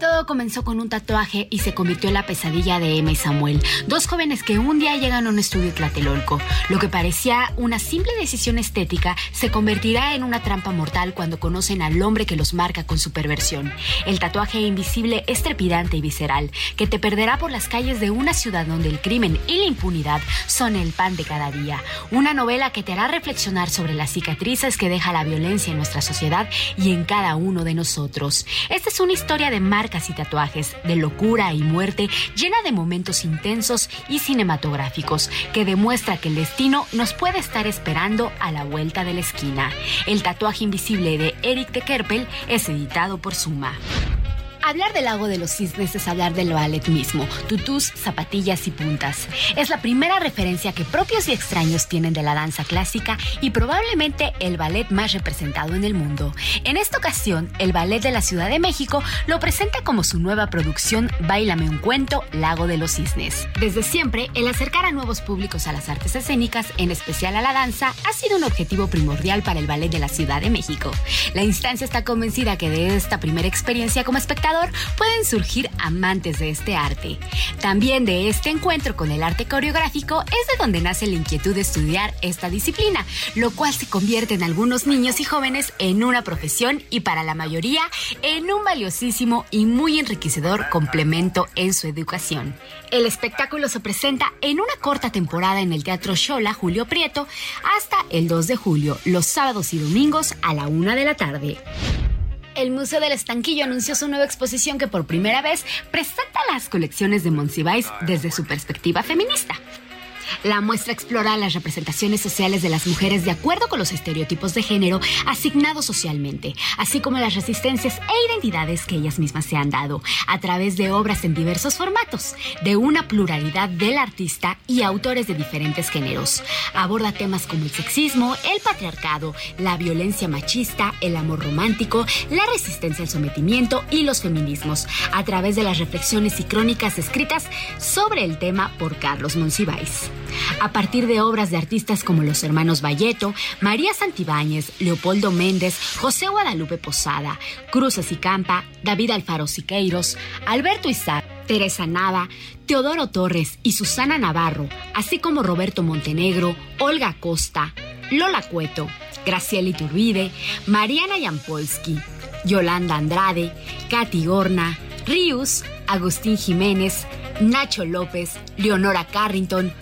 Todo comenzó con un tatuaje y se convirtió en la pesadilla de Emma y Samuel, dos jóvenes que un día llegan a un estudio Tlatelolco. Lo que parecía una simple decisión estética se convertirá en una trampa mortal cuando conocen al hombre que los marca con su perversión. El tatuaje invisible es trepidante y visceral, que te perderá por las calles de una ciudad donde el crimen y la impunidad son el pan de cada día. Una novela que te hará reflexionar sobre las cicatrices que deja la violencia en nuestra sociedad y en cada uno de nosotros. Esta es una historia de marca y tatuajes, de locura y muerte, llena de momentos intensos y cinematográficos, que demuestra que el destino nos puede estar esperando a la vuelta de la esquina. El tatuaje invisible de Eric de Kerpel es editado por Suma. Hablar del lago de los cisnes es hablar del ballet mismo, tutús, zapatillas y puntas. Es la primera referencia que propios y extraños tienen de la danza clásica y probablemente el ballet más representado en el mundo. En esta ocasión, el Ballet de la Ciudad de México lo presenta como su nueva producción Bailame un cuento, Lago de los Cisnes. Desde siempre, el acercar a nuevos públicos a las artes escénicas, en especial a la danza, ha sido un objetivo primordial para el Ballet de la Ciudad de México. La instancia está convencida que de esta primera experiencia como espectador pueden surgir amantes de este arte. También de este encuentro con el arte coreográfico es de donde nace la inquietud de estudiar esta disciplina, lo cual se convierte en algunos niños y jóvenes en una profesión y para la mayoría en un valiosísimo y muy enriquecedor complemento en su educación. El espectáculo se presenta en una corta temporada en el Teatro Xola Julio Prieto hasta el 2 de julio, los sábados y domingos a la una de la tarde. El Museo del Estanquillo anunció su nueva exposición que por primera vez presenta las colecciones de Monsiváis desde su perspectiva feminista. La muestra explora las representaciones sociales de las mujeres de acuerdo con los estereotipos de género asignados socialmente, así como las resistencias e identidades que ellas mismas se han dado, a través de obras en diversos formatos, de una pluralidad del artista y autores de diferentes géneros. Aborda temas como el sexismo, el patriarcado, la violencia machista, el amor romántico, la resistencia al sometimiento y los feminismos, a través de las reflexiones y crónicas escritas sobre el tema por Carlos Monsiváis a partir de obras de artistas como los hermanos Valleto, María Santibáñez, Leopoldo Méndez, José Guadalupe Posada, Cruzas y Campa, David Alfaro Siqueiros, Alberto Isaac, Teresa Nava, Teodoro Torres y Susana Navarro, así como Roberto Montenegro, Olga Costa, Lola Cueto, Graciela Iturbide, Mariana Yampolsky, Yolanda Andrade, Katy Gorna, Rius, Agustín Jiménez, Nacho López, Leonora Carrington,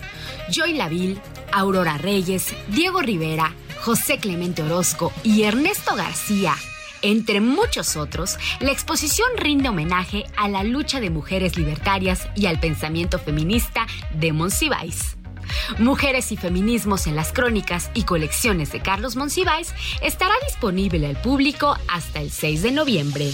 Joy Laville, Aurora Reyes, Diego Rivera, José Clemente Orozco y Ernesto García. Entre muchos otros, la exposición rinde homenaje a la lucha de mujeres libertarias y al pensamiento feminista de Monsiváis. Mujeres y Feminismos en las Crónicas y Colecciones de Carlos Monsiváis estará disponible al público hasta el 6 de noviembre.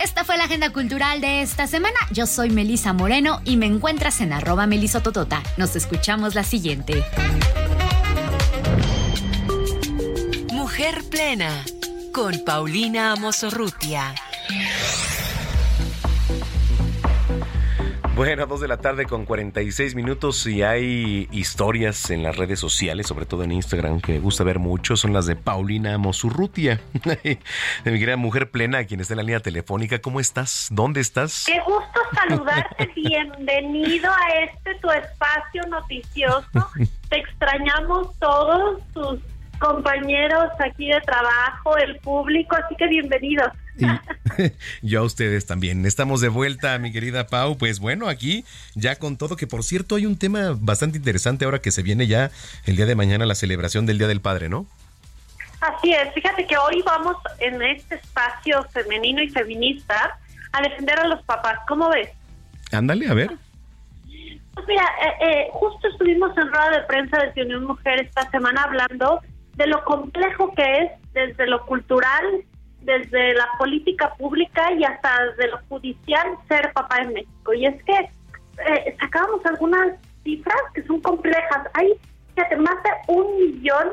Esta fue la agenda cultural de esta semana. Yo soy Melisa Moreno y me encuentras en arroba melisototota. Nos escuchamos la siguiente. Mujer Plena con Paulina Amosorrutia. Bueno, dos de la tarde con 46 minutos y hay historias en las redes sociales, sobre todo en Instagram, que me gusta ver mucho, son las de Paulina Mosurrutia, de mi querida mujer plena, quien está en la línea telefónica. ¿Cómo estás? ¿Dónde estás? Qué gusto saludarte, bienvenido a este tu espacio noticioso. Te extrañamos todos tus compañeros aquí de trabajo, el público, así que bienvenidos. Y yo a ustedes también. Estamos de vuelta, mi querida Pau. Pues bueno, aquí ya con todo, que por cierto hay un tema bastante interesante ahora que se viene ya el día de mañana la celebración del Día del Padre, ¿no? Así es, fíjate que hoy vamos en este espacio femenino y feminista a defender a los papás. ¿Cómo ves? Ándale, a ver. Pues mira, eh, eh, justo estuvimos en rueda de prensa de Unión Mujer esta semana hablando de lo complejo que es desde lo cultural, desde la política pública y hasta desde lo judicial ser papá en México. Y es que eh, sacábamos algunas cifras que son complejas. Hay más de un millón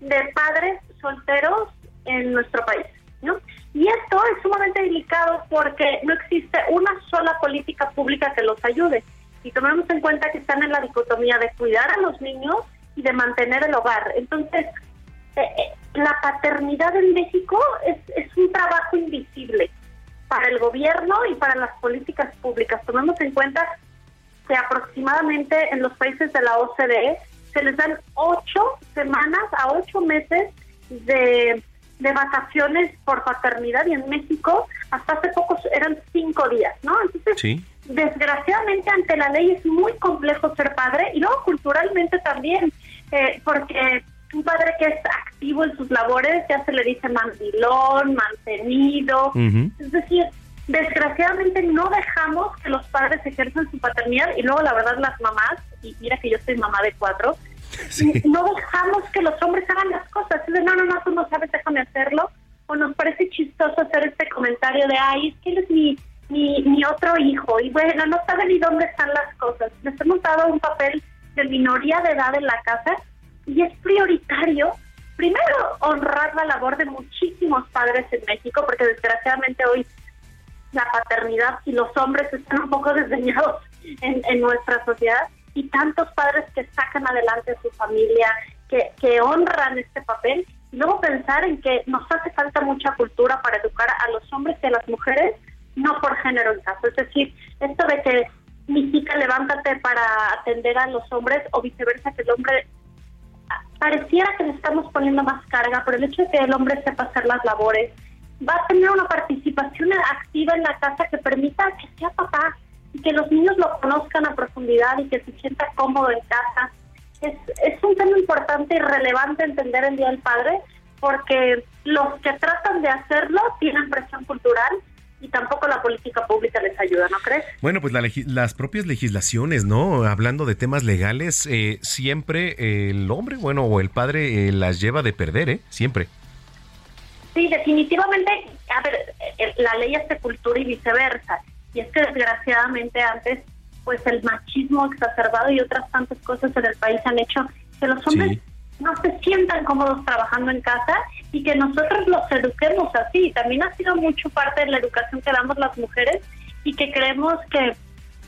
de padres solteros en nuestro país. ¿no? Y esto es sumamente delicado porque no existe una sola política pública que los ayude. Y tomemos en cuenta que están en la dicotomía de cuidar a los niños y de mantener el hogar. Entonces, eh, eh, la paternidad en México es, es un trabajo invisible para el gobierno y para las políticas públicas. Tomemos en cuenta que aproximadamente en los países de la OCDE se les dan ocho semanas a ocho meses de, de vacaciones por paternidad y en México hasta hace poco eran cinco días, ¿no? Entonces, desgraciadamente ante la ley es muy complejo ser padre y luego culturalmente también, eh, porque un padre que es activo en sus labores ya se le dice mandilón, mantenido. Es decir, desgraciadamente no dejamos que los padres ejerzan su paternidad y luego la verdad las mamás, y mira que yo soy mamá de cuatro, no dejamos que los hombres hagan las cosas. no, no, no, tú no sabes, déjame hacerlo. o nos parece chistoso hacer este comentario de, ay, es que él es mi, mi, mi otro hijo, y bueno, no sabe ni dónde están las cosas. Les hemos dado un papel de minoría de edad en la casa y es prioritario, primero, honrar la labor de muchísimos padres en México, porque desgraciadamente hoy la paternidad y los hombres están un poco desdeñados en, en nuestra sociedad y tantos padres que sacan adelante a su familia, que, que honran este papel, y luego pensar en que nos hace falta mucha cultura para educar a los hombres y a las mujeres, no por género en caso. Es decir, esto de que mi chica levántate para atender a los hombres o viceversa, que el hombre pareciera que le estamos poniendo más carga, pero el hecho de que el hombre sepa hacer las labores, va a tener una participación activa en la casa que permita que sea papá y que los niños lo conozcan a profundidad y que se sienta cómodo en casa. Es, es un tema importante y relevante entender el Día del Padre porque los que tratan de hacerlo tienen presión cultural y tampoco la política pública les ayuda, ¿no crees? Bueno, pues las propias legislaciones, ¿no? Hablando de temas legales, eh, siempre el hombre, bueno, o el padre eh, las lleva de perder, ¿eh? Siempre. Sí, definitivamente, a ver, eh, la ley es de cultura y viceversa. Y es que desgraciadamente antes, pues el machismo exacerbado y otras tantas cosas en el país han hecho que los hombres no se sientan cómodos trabajando en casa y que nosotros los eduquemos así. También ha sido mucho parte de la educación que damos las mujeres y que creemos que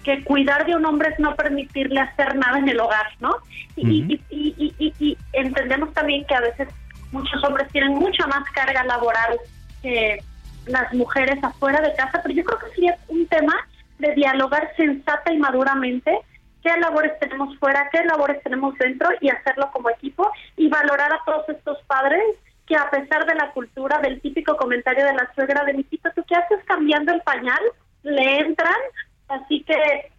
que cuidar de un hombre es no permitirle hacer nada en el hogar, ¿no? y, y, y, y, entendemos también que a veces muchos hombres tienen mucha más carga laboral que las mujeres afuera de casa, pero yo creo que sería un tema de dialogar sensata y maduramente qué labores tenemos fuera, qué labores tenemos dentro y hacerlo como equipo y valorar a todos estos padres que a pesar de la cultura, del típico comentario de la suegra de mi hijito, ¿tú qué haces cambiando el pañal? Le entran, así que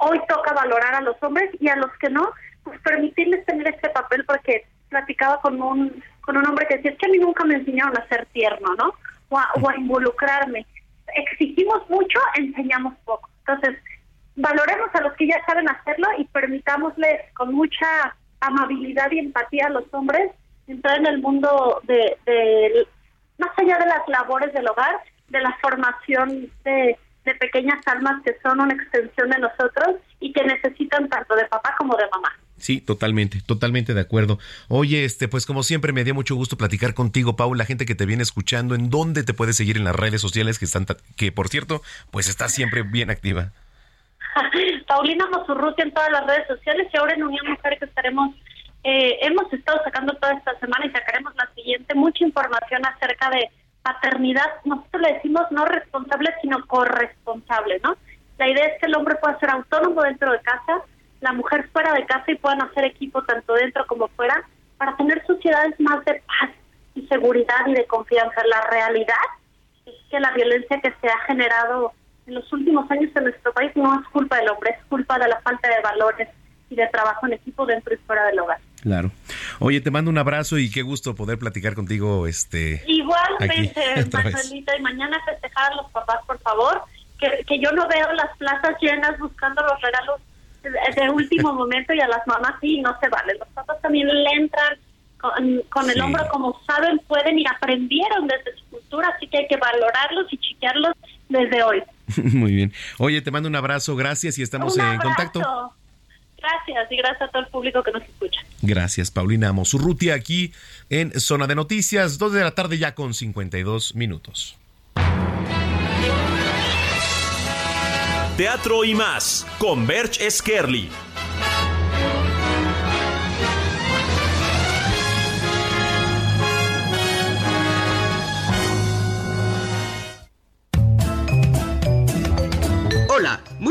hoy toca valorar a los hombres y a los que no, pues permitirles tener este papel porque platicaba con un con un hombre que decía, es que a mí nunca me enseñaron a ser tierno, ¿no? O a, o a involucrarme. Exigimos mucho, enseñamos poco. Entonces, valoremos a los que ya saben hacerlo y permitámosles con mucha amabilidad y empatía a los hombres entrar en el mundo de, de más allá de las labores del hogar, de la formación de, de pequeñas almas que son una extensión de nosotros y que necesitan tanto de papá como de mamá. Sí, totalmente, totalmente de acuerdo. Oye, este, pues como siempre me dio mucho gusto platicar contigo, Paul, la gente que te viene escuchando, ¿en dónde te puedes seguir en las redes sociales que están, que por cierto, pues está siempre bien activa? Paulina Mosurruti en todas las redes sociales y ahora en Unión Mujer que estaremos, eh, hemos estado sacando toda esta semana y sacaremos la siguiente, mucha información acerca de paternidad, nosotros le decimos no responsable, sino corresponsable, ¿no? La idea es que el hombre pueda ser autónomo dentro de casa, la mujer fuera de casa y puedan hacer equipo tanto dentro como fuera para tener sociedades más de paz y seguridad y de confianza. La realidad es que la violencia que se ha generado en los últimos años en nuestro país no es culpa del hombre, es culpa de la falta de valores y de trabajo en equipo dentro y fuera del hogar. Claro. Oye, te mando un abrazo y qué gusto poder platicar contigo. este Igualmente, Marcelita, y mañana festejar a los papás, por favor, que, que yo no veo las plazas llenas buscando los regalos de último momento y a las mamás sí, no se vale. Los papás también le entran con, el hombro como saben, pueden y aprendieron desde su cultura, así que hay que valorarlos y chiquearlos desde hoy. Muy bien. Oye, te mando un abrazo, gracias y estamos en contacto. Gracias y gracias a todo el público que nos escucha. Gracias, Paulina Mosurrutia, aquí en Zona de Noticias, 2 de la tarde ya con 52 minutos. Teatro y más con Berch Skerli.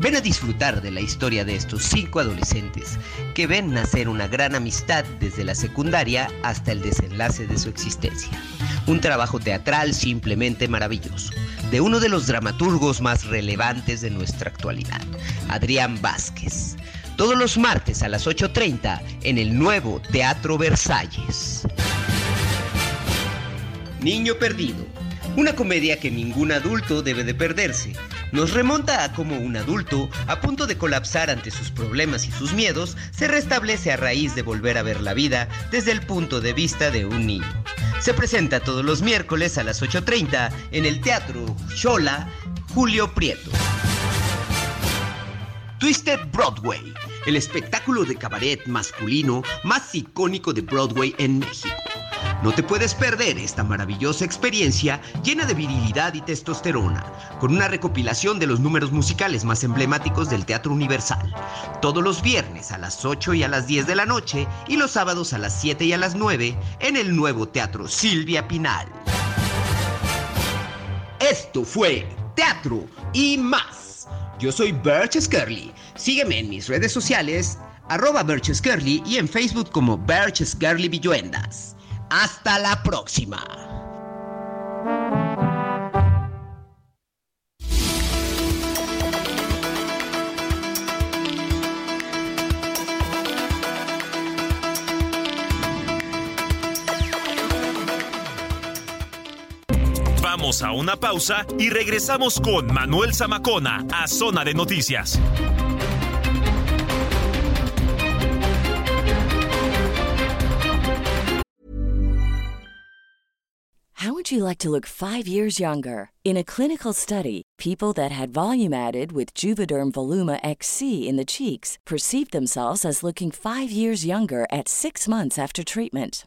Ven a disfrutar de la historia de estos cinco adolescentes que ven nacer una gran amistad desde la secundaria hasta el desenlace de su existencia. Un trabajo teatral simplemente maravilloso, de uno de los dramaturgos más relevantes de nuestra actualidad, Adrián Vázquez. todos los martes a las 8.30 en el nuevo Teatro Versalles. Niño Perdido, una comedia que ningún adulto debe de perderse. Nos remonta a cómo un adulto, a punto de colapsar ante sus problemas y sus miedos, se restablece a raíz de volver a ver la vida desde el punto de vista de un niño. Se presenta todos los miércoles a las 8.30 en el Teatro Chola Julio Prieto. Twisted Broadway, el espectáculo de cabaret masculino más icónico de Broadway en México. No te puedes perder esta maravillosa experiencia llena de virilidad y testosterona, con una recopilación de los números musicales más emblemáticos del Teatro Universal. Todos los viernes a las 8 y a las 10 de la noche y los sábados a las 7 y a las 9 en el nuevo Teatro Silvia Pinal. Esto fue Teatro y más. Yo soy Birch Scarly. Sígueme en mis redes sociales, arroba Birch Scarly y en Facebook como Birch Scarly Villuendas. Hasta la próxima. Vamos a una pausa y regresamos con Manuel Zamacona a Zona de Noticias. How would you like to look five years younger? In a clinical study, people that had volume added with Juvederm Voluma XC in the cheeks perceived themselves as looking five years younger at six months after treatment.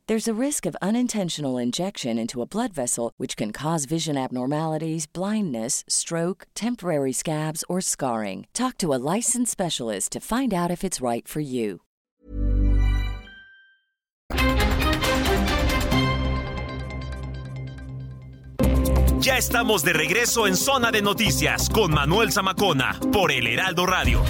There's a risk of unintentional injection into a blood vessel, which can cause vision abnormalities, blindness, stroke, temporary scabs, or scarring. Talk to a licensed specialist to find out if it's right for you. Ya estamos de regreso en Zona de Noticias con Manuel Zamacona por El Heraldo Radio.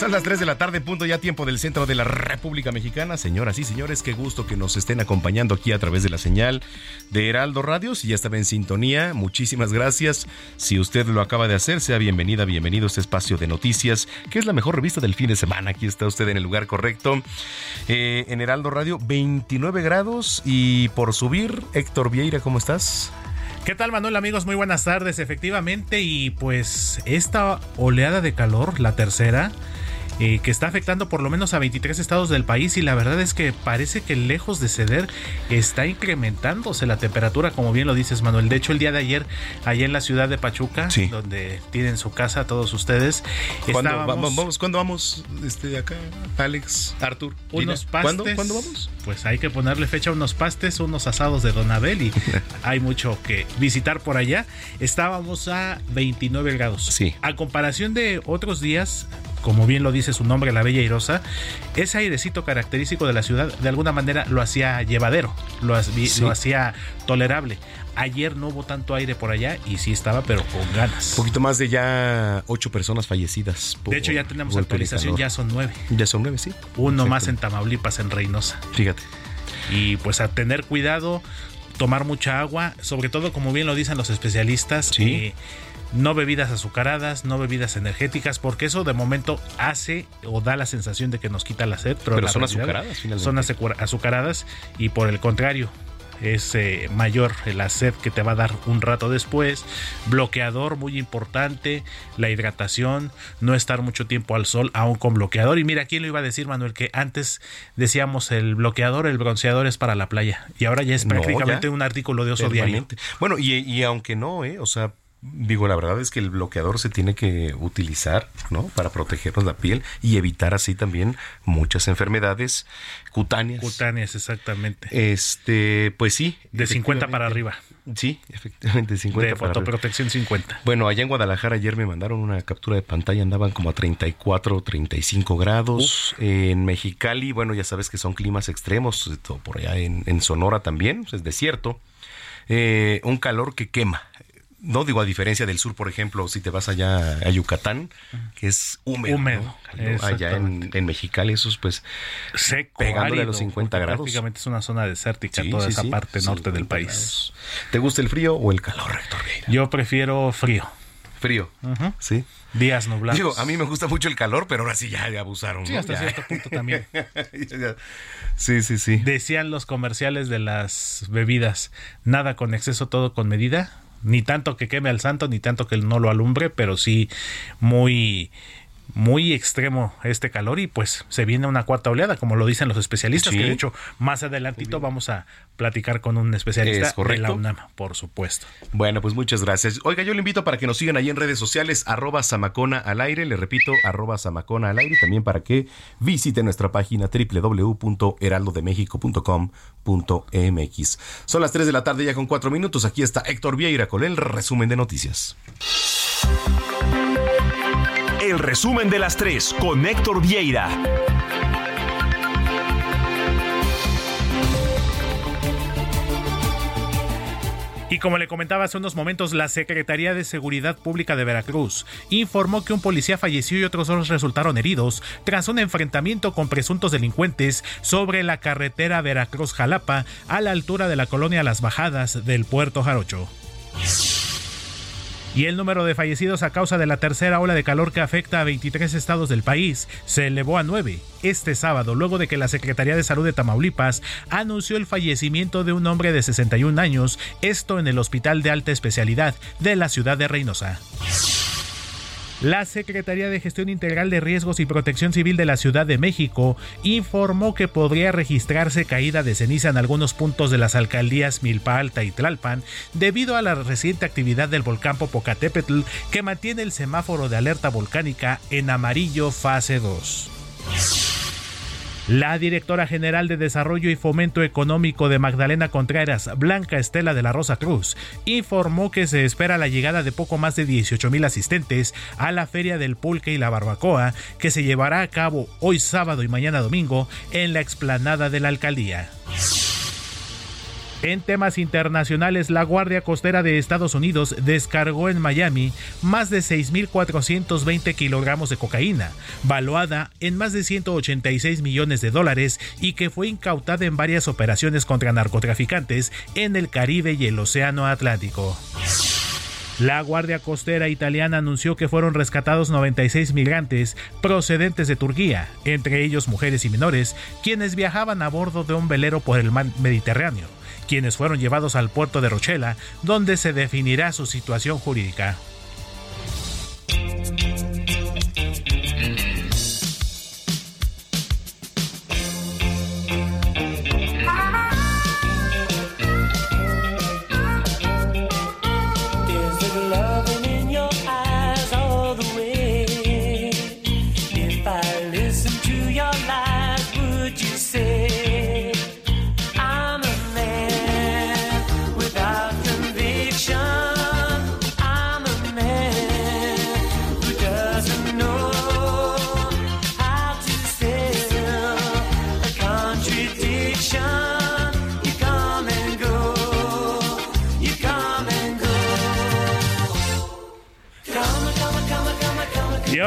Son las 3 de la tarde, punto ya tiempo del centro de la República Mexicana. Señoras y señores, qué gusto que nos estén acompañando aquí a través de la señal de Heraldo Radio. Si ya estaba en sintonía, muchísimas gracias. Si usted lo acaba de hacer, sea bienvenida, bienvenido a este espacio de noticias, que es la mejor revista del fin de semana. Aquí está usted en el lugar correcto. Eh, en Heraldo Radio, 29 grados y por subir, Héctor Vieira, ¿cómo estás? ¿Qué tal Manuel amigos? Muy buenas tardes, efectivamente, y pues esta oleada de calor, la tercera, eh, que está afectando por lo menos a 23 estados del país y la verdad es que parece que lejos de ceder está incrementándose la temperatura, como bien lo dices Manuel. De hecho, el día de ayer, allá en la ciudad de Pachuca, donde tienen su casa todos ustedes, ¿Cuándo estábamos- vamos, ¿cuándo vamos este, de acá, Alex, Artur? unos pastes. ¿Cuándo, ¿Cuándo vamos? Pues hay que ponerle fecha a unos pastes, unos asados de Donabel y hay mucho que visitar por allá. Estábamos a 29 grados. Sí. A comparación de otros días, como bien lo dice su nombre, la Bella Irosa, ese airecito característico de la ciudad de alguna manera lo hacía llevadero, lo, ha- Sí. lo hacía tolerable. Ayer no hubo tanto aire por allá y sí estaba, pero con ganas. Un poquito más de ya ocho personas fallecidas. por De hecho, ya tenemos actualización, ya son nueve. Ya son nueve, sí. Uno más en. Tamaulipas, en Reynosa. Fíjate. Y pues a tener cuidado, tomar mucha agua, sobre todo como bien lo dicen los especialistas, eh, no bebidas azucaradas, no bebidas energéticas, porque eso de momento hace o da la sensación de que nos quita la sed. Pero, Pero son realidad azucaradas, finalmente. Son azucar- azucaradas y por el contrario. es eh, mayor la sed que te va a dar un rato después. Bloqueador muy importante, la hidratación, no estar mucho tiempo al sol aún con bloqueador. Y mira, ¿quién lo iba a decir, Manuel? Que antes decíamos el bloqueador, el bronceador es para la playa y ahora ya es prácticamente un artículo de uso diario. Bueno, y, y aunque no, ¿eh? o sea, Digo, la verdad es que el bloqueador se tiene que utilizar, ¿no? Para protegernos la piel y evitar así también muchas enfermedades cutáneas. Cutáneas, exactamente. Este, pues sí. De 50 para arriba. Sí, efectivamente, 50 de fotoprotección 50. Bueno, allá en Guadalajara ayer me mandaron una captura de pantalla, andaban como a 34, 35 grados. En Mexicali, bueno, ya sabes que son climas extremos, por allá en, Sonora también, es desierto. Eh, un calor que quema no digo a diferencia del sur, por ejemplo, si te vas allá a Yucatán, que es húmedo. Húmedo. Allá en, Mexicali, eso es pues seco, pegándole a los 50 grados. Prácticamente es una zona desértica toda esa parte norte del país. ¿Te gusta el frío o el calor, Rector Yo prefiero frío. Frío, sí. Días nublados. Digo, a mí me gusta mucho el calor, pero ahora sí ya, abusaron. Sí, hasta cierto punto también. sí, sí, sí. Decían los comerciales de las bebidas, nada con exceso, todo con medida ni tanto que queme al santo, ni tanto que no lo alumbre, pero sí muy muy extremo este calor y pues se viene una cuarta oleada, como lo dicen los especialistas, que de hecho más adelantito vamos a platicar con un especialista de la UNAM, por supuesto. Bueno, pues muchas gracias. Oiga, yo le invito para que nos sigan ahí en redes sociales, arroba Samacona al aire, le repito, arroba Samacona al aire, también para que visite nuestra página www.heraldodemexico.com.mx. Son las 3 de la tarde ya con 4 minutos, aquí está Héctor Vieira con el resumen de noticias. El resumen de las tres con Héctor Vieira. Y como le comentaba hace unos momentos, la Secretaría de Seguridad Pública de Veracruz informó que un policía falleció y otros dos resultaron heridos tras un enfrentamiento con presuntos delincuentes sobre la carretera Veracruz-Jalapa a la altura de la colonia Las Bajadas del puerto Jarocho y el número de fallecidos a causa de la tercera ola de calor que afecta a 23 estados del país se elevó a 9 este sábado, luego de que la Secretaría de Salud de Tamaulipas anunció el fallecimiento de un hombre de 61 años, esto en el Hospital de Alta Especialidad de la ciudad de Reynosa. La Secretaría de Gestión Integral de Riesgos y Protección Civil de la Ciudad de México informó que podría registrarse caída de ceniza en algunos puntos de las alcaldías Milpa Alta y Tlalpan debido a la reciente actividad del volcán Popocatépetl que mantiene el semáforo de alerta volcánica en amarillo fase 2. La directora general de Desarrollo y Fomento Económico de Magdalena Contreras, Blanca Estela de la Rosa Cruz, informó que se espera la llegada de poco más de 18 mil asistentes a la Feria del Pulque y la Barbacoa, que se llevará a cabo hoy sábado y mañana domingo en la explanada de la alcaldía. En temas internacionales, la Guardia Costera de Estados Unidos descargó en Miami más de 6.420 kilogramos de cocaína, valuada en más de 186 millones de dólares y que fue incautada en varias operaciones contra narcotraficantes en el Caribe y el Océano Atlántico. La Guardia Costera italiana anunció que fueron rescatados 96 migrantes procedentes de Turquía, entre ellos mujeres y menores, quienes viajaban a bordo de un velero por el mar Mediterráneo quienes fueron llevados al puerto de Rochela, donde se definirá su situación jurídica.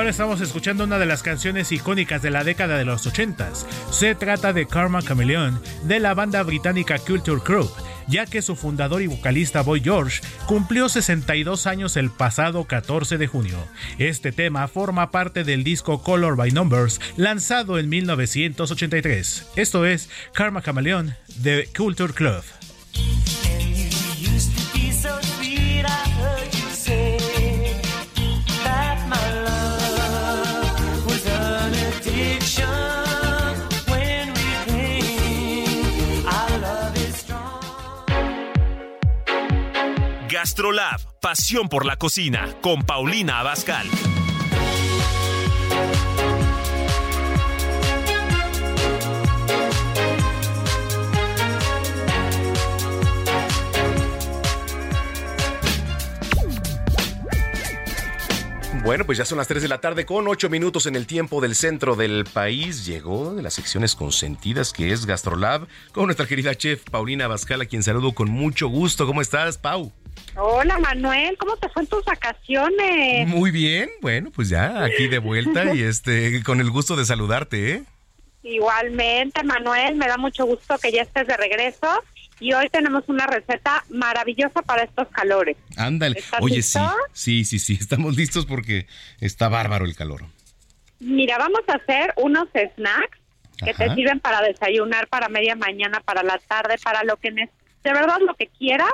Ahora estamos escuchando una de las canciones icónicas de la década de los 80. Se trata de Karma Chameleon de la banda británica Culture Group, ya que su fundador y vocalista Boy George cumplió 62 años el pasado 14 de junio. Este tema forma parte del disco Color by Numbers lanzado en 1983. Esto es Karma Chameleon de Culture Club. Gastrolab, pasión por la cocina, con Paulina Abascal. Bueno, pues ya son las 3 de la tarde con 8 minutos en el tiempo del centro del país. Llegó de las secciones consentidas que es Gastrolab con nuestra querida chef Paulina Bascal, a quien saludo con mucho gusto. ¿Cómo estás, Pau? Hola Manuel, ¿cómo te fue en tus vacaciones? Muy bien, bueno, pues ya aquí de vuelta y este con el gusto de saludarte, ¿eh? Igualmente, Manuel, me da mucho gusto que ya estés de regreso y hoy tenemos una receta maravillosa para estos calores. Ándale. ¿Estás Oye, listo? sí, sí, sí, sí, estamos listos porque está bárbaro el calor. Mira, vamos a hacer unos snacks que te sirven para desayunar, para media mañana, para la tarde, para lo que de verdad lo que quieras,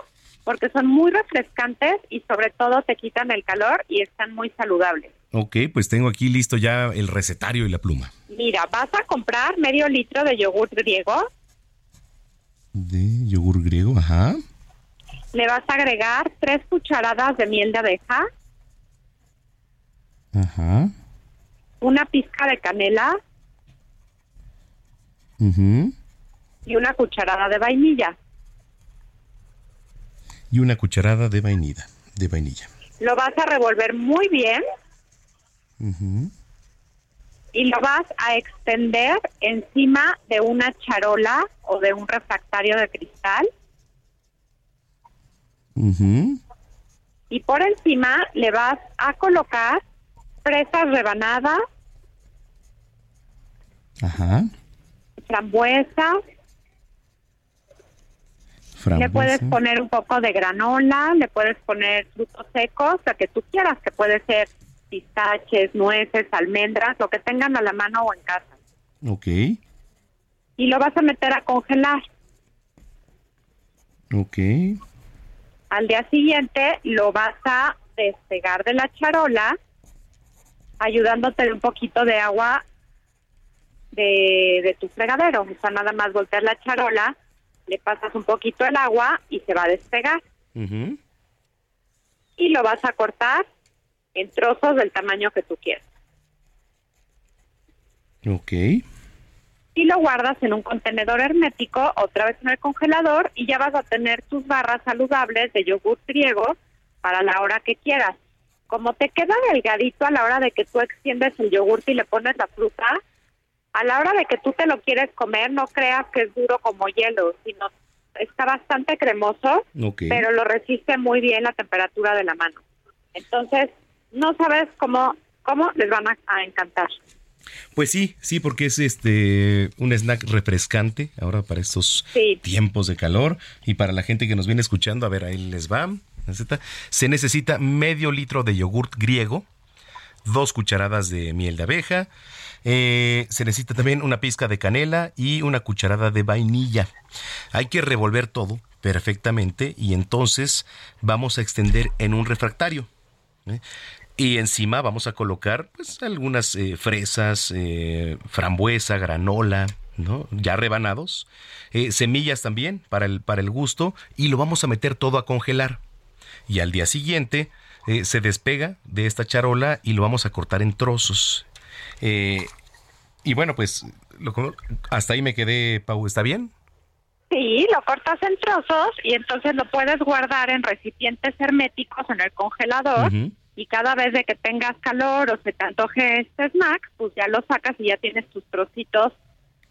porque son muy refrescantes y sobre todo te quitan el calor y están muy saludables. Ok, pues tengo aquí listo ya el recetario y la pluma. Mira, vas a comprar medio litro de yogur griego, De yogur griego, ajá. le vas a agregar tres cucharadas de miel de abeja, Ajá. una pizca de canela ujú, y una cucharada de vainilla. Y una cucharada de vainilla. De vainilla. Lo vas a revolver muy bien y lo vas a extender encima de una charola o de un refractario de cristal y por encima le vas a colocar fresas rebanadas, Ajá. frambuesas, le puedes poner un poco de granola, le puedes poner frutos secos, lo que tú quieras, que puede ser pistaches, nueces, almendras, lo que tengan a la mano o en casa. Ok, Y lo vas a meter a congelar. ok. Al día siguiente lo vas a despegar de la charola, ayudándote de un poquito de agua de, de tu fregadero. O sea, nada más voltear la charola, le pasas un poquito el agua y se va a despegar. Y lo vas a cortar en trozos del tamaño que tú quieras. Ok. Y lo guardas en un contenedor hermético, otra vez en el congelador, y ya vas a tener tus barras saludables de yogur griego para la hora que quieras. Como te queda delgadito a la hora de que tú extiendes el yogur y le pones la fruta, a la hora de que tú te lo quieres comer, no creas que es duro como hielo, sino está bastante cremoso, pero lo resiste muy bien la temperatura de la mano. Entonces, no sabes cómo, cómo les van a, a encantar. Pues sí, sí, porque es este un snack refrescante ahora para estos Sí. tiempos de calor y para la gente que nos viene escuchando, a ver, ahí les va. Se necesita medio litro de yogurt griego, dos cucharadas de miel de abeja, eh, se necesita también una pizca de canela y una cucharada de vainilla. Hay que revolver todo perfectamente y entonces vamos a extender en un refractario. ¿eh? Y encima vamos a colocar pues algunas eh, fresas, frambuesa, granola, ¿no? Ya rebanados, semillas también para el, para el gusto y lo vamos a meter todo a congelar. Y al día siguiente se despega de esta charola y lo vamos a cortar en trozos. Eh, y bueno, pues lo hasta ahí me quedé, Pau, ¿está bien? Sí, lo cortas en trozos y entonces lo puedes guardar en recipientes herméticos en el congelador y cada vez de que tengas calor o se te antoje este snack, pues ya lo sacas y ya tienes tus trocitos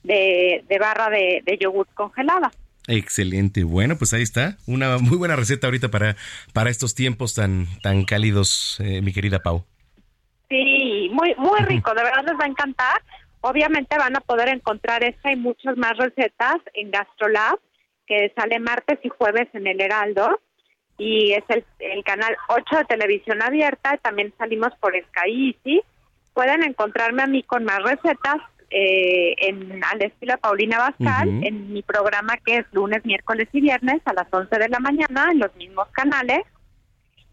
de, de barra de, de yogur congelada. Excelente. Bueno, pues ahí está. Una muy buena receta ahorita para, para estos tiempos tan, tan cálidos, eh, mi querida Pau. Sí, muy muy rico, de verdad les va a encantar. Obviamente van a poder encontrar esta y muchas más recetas en GastroLab, que sale martes y jueves en el Heraldo. Y es el, el canal 8 de televisión abierta. También salimos por Sky Easy. Pueden encontrarme a mí con más recetas eh, en al estilo Paulina Bascal, en mi programa que es lunes, miércoles y viernes a las 11 de la mañana en los mismos canales.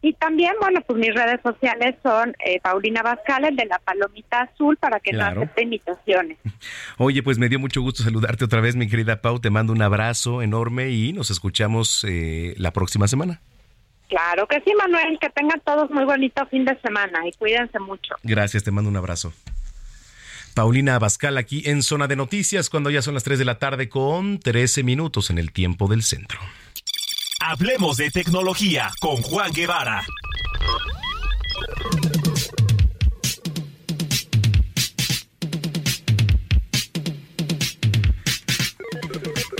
Y también, bueno, pues mis redes sociales son eh, Paulina Bascal, el de la palomita azul, para que Claro. no acepte invitaciones. Oye, pues me dio mucho gusto saludarte otra vez, mi querida Pau. Te mando un abrazo enorme y nos escuchamos eh, la próxima semana. Claro que sí, Manuel, que tengan todos muy bonito fin de semana y cuídense mucho. Gracias, te mando un abrazo. Paulina Abascal aquí en Zona de Noticias cuando ya son las 3 de la tarde con 13 minutos en el tiempo del centro. Hablemos de tecnología con Juan Guevara.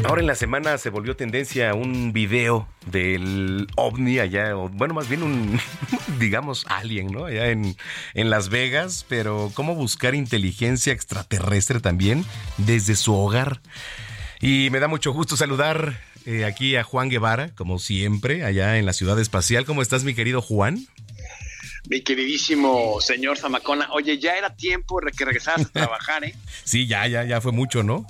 Ahora en la semana se volvió tendencia un video del ovni allá, o bueno, más bien un, digamos, alien, ¿no? Allá en, en Las Vegas, pero cómo buscar inteligencia extraterrestre también desde su hogar. Y me da mucho gusto saludar eh, aquí a Juan Guevara, como siempre, allá en la ciudad espacial. ¿Cómo estás, mi querido Juan? Mi queridísimo señor Zamacona. Oye, ya era tiempo de que regresaras a trabajar, ¿eh? sí, ya, ya, ya fue mucho, ¿no?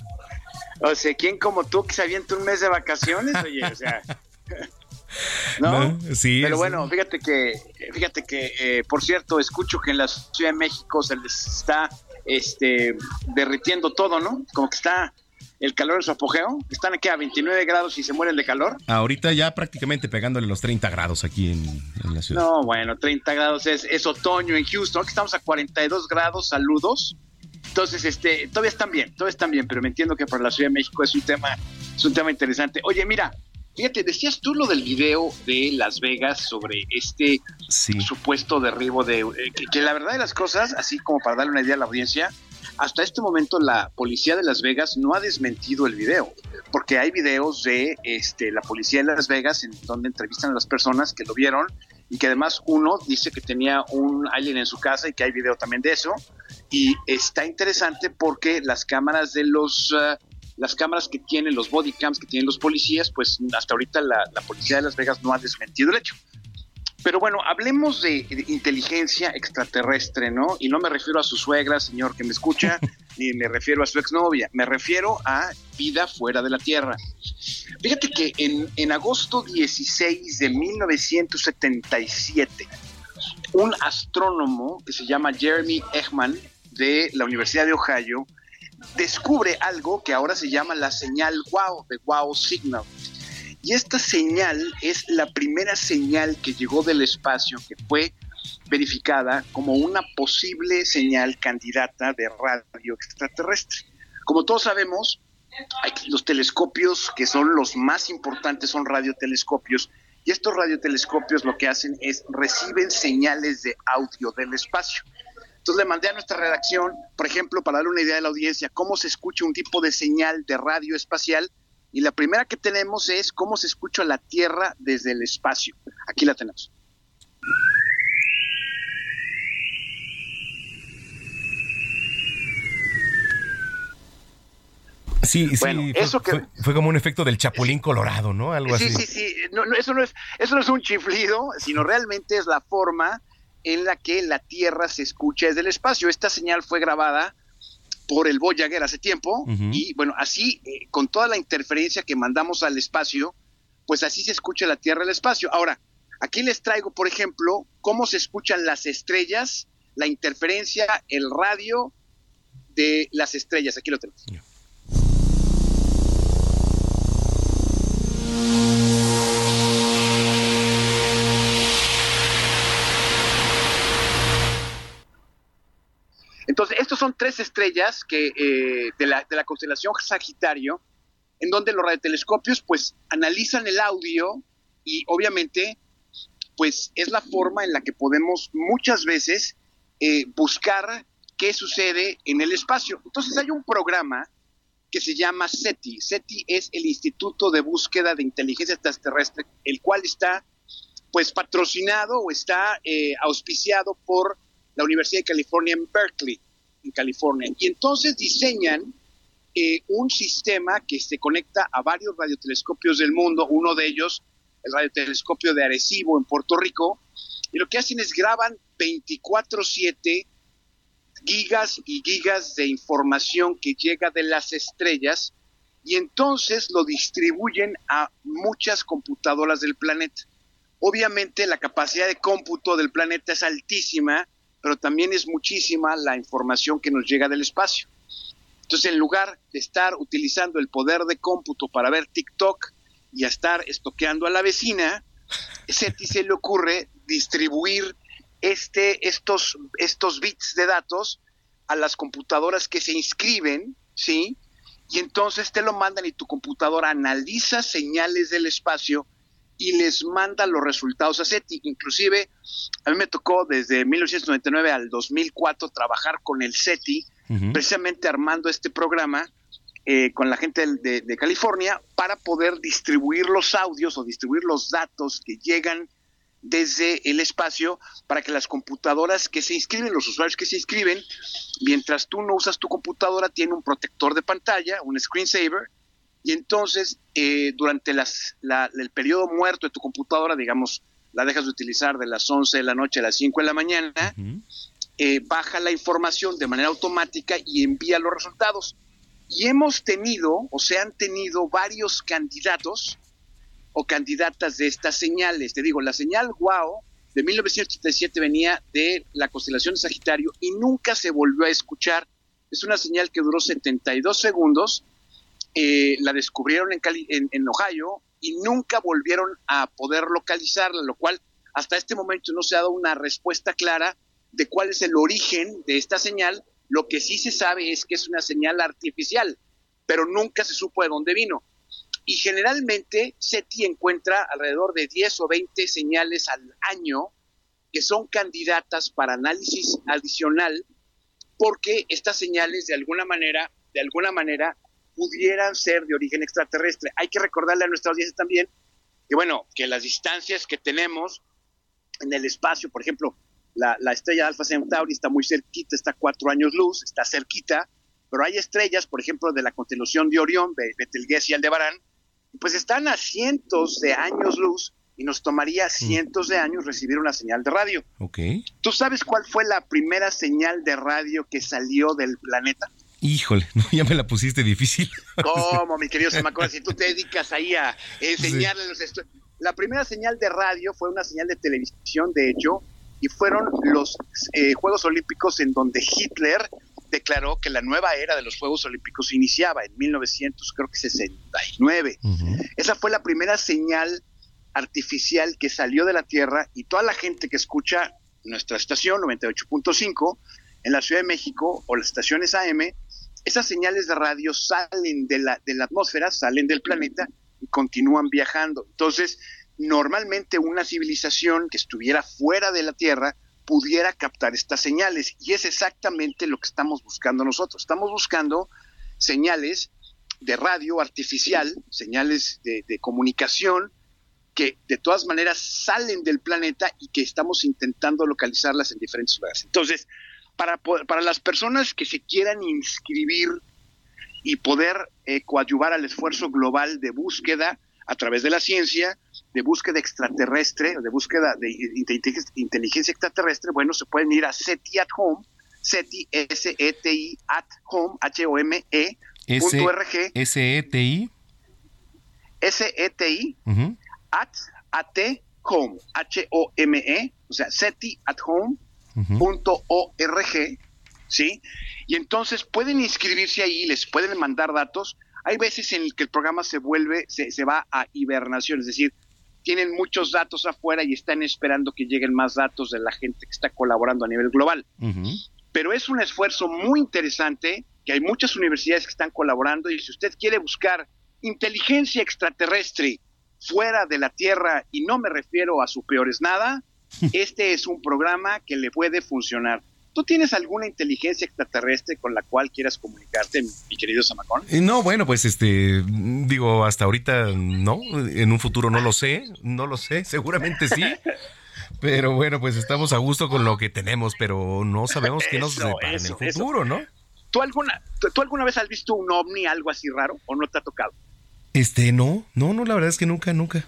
O sea, ¿quién como tú que se avienta un mes de vacaciones? Oye, o sea. ¿No? sí. Pero bueno, fíjate que, fíjate que, eh, por cierto, escucho que en la Ciudad de México se les está este, derritiendo todo, ¿no? Como que está el calor en su apogeo. Están aquí a 29 grados y se mueren de calor. Ahorita ya prácticamente pegándole los 30 grados aquí en, la ciudad. No, bueno, 30 grados es, es otoño en Houston. Aquí estamos a 42 grados, saludos. Entonces, este, todavía están bien, todavía están bien, pero me entiendo que para la Ciudad de México es un tema, es un tema interesante. Oye, mira, fíjate, decías tú lo del video de Las Vegas sobre este supuesto derribo de, eh, que, la verdad de las cosas, así como para darle una idea a la audiencia, hasta este momento la policía de Las Vegas no ha desmentido el video, porque hay videos de este, la policía de Las Vegas en donde entrevistan a las personas que lo vieron y que además uno dice que tenía un alien en su casa y que hay video también de eso. Y está interesante porque las cámaras de los... Uh, las cámaras que tienen, los body cams que tienen los policías, pues hasta ahorita la, la policía de Las Vegas no ha desmentido el hecho. Pero bueno, hablemos de, inteligencia extraterrestre, ¿no? Y no me refiero a su suegra, señor que me escucha, ni me refiero a su exnovia, me refiero a vida fuera de la Tierra. Fíjate que en, en agosto 16 de 1977, un astrónomo que se llama Jeremy Eggman de la Universidad de Ohio descubre algo que ahora se llama la señal WOW, de WOW Signal. Y esta señal es la primera señal que llegó del espacio que fue verificada como una posible señal candidata de radio extraterrestre. Como todos sabemos, los telescopios que son los más importantes son radiotelescopios y estos radiotelescopios lo que hacen es reciben señales de audio del espacio. Entonces le mandé a nuestra redacción, por ejemplo, para darle una idea de la audiencia, cómo se escucha un tipo de señal de radio espacial y la primera que tenemos es cómo se escucha la Tierra desde el espacio. Aquí la tenemos. Sí, sí, fue, eso que... fue, como un efecto del chapulín colorado, ¿no? Algo así. Sí, sí, sí. No, eso, no es, eso no es un chiflido, sino realmente es la forma en la que la Tierra se escucha desde el espacio. Esta señal fue grabada por el Voyager hace tiempo y bueno, así eh, con toda la interferencia que mandamos al espacio, pues así se escucha la Tierra el espacio. Ahora, aquí les traigo, por ejemplo, cómo se escuchan las estrellas, la interferencia, el radio de las estrellas. Aquí lo tenemos. Entonces, estos son tres estrellas que, eh, de, la, de la constelación Sagitario, en donde los radiotelescopios pues analizan el audio y obviamente pues es la forma en la que podemos muchas veces eh, buscar qué sucede en el espacio. Entonces hay un programa que se llama SETI. SETI es el Instituto de Búsqueda de Inteligencia Extraterrestre, el cual está pues patrocinado o está eh, auspiciado por la Universidad de California en Berkeley, California. Y entonces diseñan eh, un sistema que se conecta a varios radiotelescopios del mundo, uno de ellos, el radiotelescopio de Arecibo en Puerto Rico, y lo que hacen es graban 24/7 gigas y gigas de información que llega de las estrellas y entonces lo distribuyen a muchas computadoras del planeta. Obviamente la capacidad de cómputo del planeta es altísima pero también es muchísima la información que nos llega del espacio. Entonces, en lugar de estar utilizando el poder de cómputo para ver TikTok y a estar estoqueando a la vecina, SETI se le ocurre distribuir este, estos, estos bits de datos a las computadoras que se inscriben, ¿sí? Y entonces te lo mandan y tu computadora analiza señales del espacio y les manda los resultados a SETI. Inclusive, a mí me tocó desde 1999 al 2004 trabajar con el SETI, precisamente armando este programa eh, con la gente de, de, California para poder distribuir los audios o distribuir los datos que llegan desde el espacio para que las computadoras que se inscriben, los usuarios que se inscriben, mientras tú no usas tu computadora, tiene un protector de pantalla, un screensaver, y entonces eh, durante las, el periodo muerto de tu computadora, digamos, la dejas de utilizar de las 11 de la noche a las 5 de la mañana, eh, baja la información de manera automática y envía los resultados. Y hemos tenido, o se han tenido varios candidatos o candidatas de estas señales. Te digo, la señal WOW de 1987 venía de la constelación de Sagitario y nunca se volvió a escuchar. Es una señal que duró 72 segundos. Eh, la descubrieron en, en, en Ohio y nunca volvieron a poder localizarla, lo cual hasta este momento no se ha dado una respuesta clara de cuál es el origen de esta señal. Lo que sí se sabe es que es una señal artificial, pero nunca se supo de dónde vino y generalmente SETI encuentra alrededor de 10 o 20 señales al año que son candidatas para análisis adicional porque estas señales de alguna manera, de alguna manera pudieran ser de origen extraterrestre. Hay que recordarle a nuestra audiencia también que bueno, que las distancias que tenemos en el espacio, por ejemplo, la, estrella Alpha Centauri está muy cerquita, está a cuatro años luz, está cerquita, pero hay estrellas, por ejemplo, de la constelación de Orión, Betelgeuse y Aldebarán, pues están a cientos de años luz y nos tomaría mm. cientos de años recibir una señal de radio. Ok. ¿Tú sabes cuál fue la primera señal de radio que salió del planeta? Híjole, no, ya me la pusiste difícil. ¿Cómo, mi querido Samacona? Si tú te dedicas ahí a enseñarle los estudiantes. La primera señal de radio fue una señal de televisión, de hecho, y fueron los eh, Juegos Olímpicos en donde Hitler declaró que la nueva era de los Juegos Olímpicos iniciaba en 1969. Esa fue la primera señal artificial que salió de la Tierra y toda la gente que escucha nuestra estación 98.5 en la Ciudad de México o las estaciones AM, esas señales de radio salen de la, de la atmósfera, salen del planeta y continúan viajando. Entonces, normalmente una civilización que estuviera fuera de la Tierra pudiera captar estas señales. Y es exactamente lo que estamos buscando nosotros. Estamos buscando señales de radio artificial, señales de, comunicación que de todas maneras salen del planeta y que estamos intentando localizarlas en diferentes lugares. Entonces, para, para las personas que se quieran inscribir y poder eh, coadyuvar al esfuerzo global de búsqueda a través de la ciencia, de búsqueda extraterrestre, de búsqueda de inteligencia extraterrestre, bueno, se pueden ir a SETI at Home, SETI, S-E-T-I, at Home, H-O-M-E, punto R-G. S-E-T-I. S-E-T-I, at, A-T, Home, H-O-M-E, o sea, SETI at Home, punto O-R-G, ¿sí? Y entonces pueden inscribirse ahí, les pueden mandar datos. Hay veces en que el programa se vuelve, se, se va a hibernación, es decir, tienen muchos datos afuera y están esperando que lleguen más datos de la gente que está colaborando a nivel global. Pero es un esfuerzo muy interesante, que hay muchas universidades que están colaborando y si usted quiere buscar inteligencia extraterrestre fuera de la Tierra, y no me refiero a su peores nada, este es un programa que le puede funcionar. ¿Tú tienes alguna inteligencia extraterrestre con la cual quieras comunicarte, mi querido Samacón? Eh, no, bueno, pues este, digo, hasta ahorita no, en un futuro no lo sé, no lo sé, seguramente sí. Pero bueno, pues estamos a gusto con lo que tenemos, pero no sabemos qué nos depara en el futuro, ¿no? ¿Tú alguna, ¿Tú alguna vez has visto un ovni, algo así raro, o no te ha tocado? Este, no, no, no, la verdad es que nunca, nunca.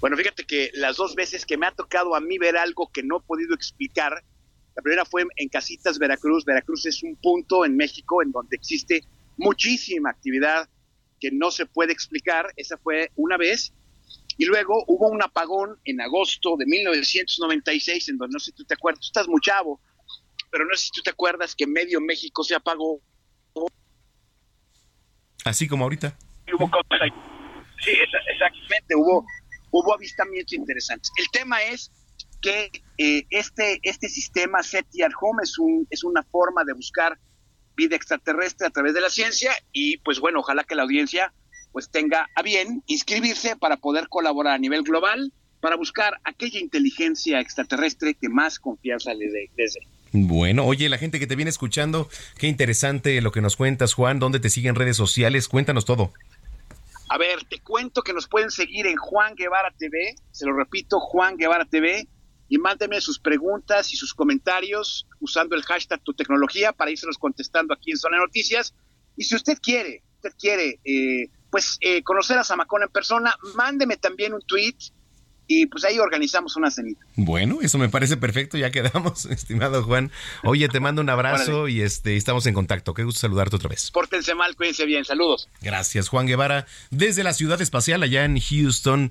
Bueno, fíjate que las dos veces que me ha tocado a mí ver algo que no he podido explicar, la primera fue en Casitas, Veracruz. Veracruz es un punto en México en donde existe muchísima actividad que no se puede explicar. Esa fue una vez. Y luego hubo un apagón en agosto de 1996, en donde no sé si tú te acuerdas, tú estás muy chavo, pero no sé si tú te acuerdas que medio México se apagó. Así como ahorita. sí, exactamente, hubo hubo avistamientos interesantes. El tema es que eh, este, este sistema SETI at Home es, un, es una forma de buscar vida extraterrestre a través de la ciencia y pues bueno, ojalá que la audiencia pues tenga a bien inscribirse para poder colaborar a nivel global para buscar aquella inteligencia extraterrestre que más confianza le dé. Bueno, oye, la gente que te viene escuchando, qué interesante lo que nos cuentas, Juan. ¿Dónde te siguen redes sociales? Cuéntanos todo. A ver, te cuento que nos pueden seguir en Juan Guevara TV, se lo repito, Juan Guevara TV, y mándenme sus preguntas y sus comentarios usando el hashtag tu tecnología para irselos contestando aquí en Zona Noticias. Y si usted quiere, usted quiere, eh, pues eh, conocer a Samacón en persona, mándeme también un tweet y pues ahí organizamos una cenita. Bueno, eso me parece perfecto, ya quedamos, estimado Juan. Oye, te mando un abrazo y este estamos en contacto. Qué gusto saludarte otra vez. Pórtense mal, cuídense bien, saludos. Gracias, Juan Guevara, desde la ciudad espacial allá en Houston.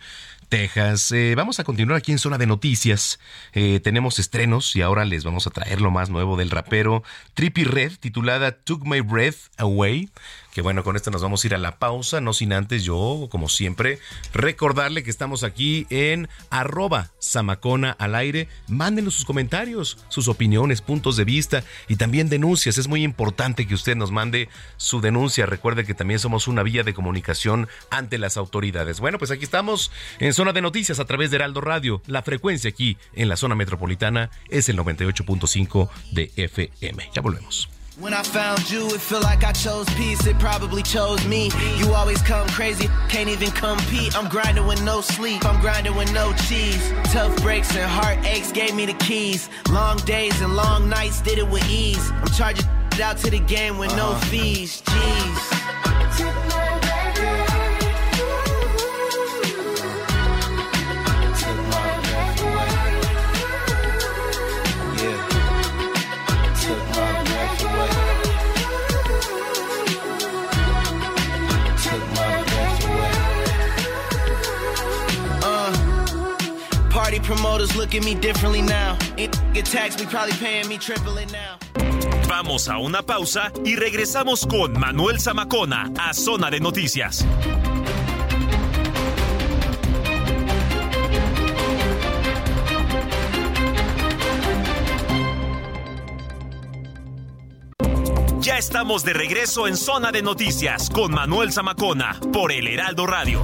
Texas. Eh, vamos a continuar aquí en Zona de Noticias. Eh, tenemos estrenos y ahora les vamos a traer lo más nuevo del rapero Trippy Red, titulada Took My Breath Away. Que bueno, con esto nos vamos a ir a la pausa, no sin antes yo, como siempre, recordarle que estamos aquí en arroba Samacona al aire. Mándenos sus comentarios, sus opiniones, puntos de vista y también denuncias. Es muy importante que usted nos mande su denuncia. Recuerde que también somos una vía de comunicación ante las autoridades. Bueno, pues aquí estamos en Zona de Noticias a través de Heraldo Radio. La frecuencia aquí en la zona metropolitana es el 98.5 de FM. Ya volvemos. When I found you, it felt like I chose peace. It probably chose me. You always come crazy, can't even compete. I'm grinding with no sleep, I'm grinding with no cheese. Tough breaks and heartaches gave me the keys. Long days and long nights did it with ease. I'm charging out to the game with no uh-huh. fees. Jeez. Promoters look at me differently now. Get tax, me probably paying me triple it now. Vamos a una pausa y regresamos con Manuel Zamacona a Zona de Noticias. Ya estamos de regreso en Zona de Noticias con Manuel Zamacona por el Heraldo Radio.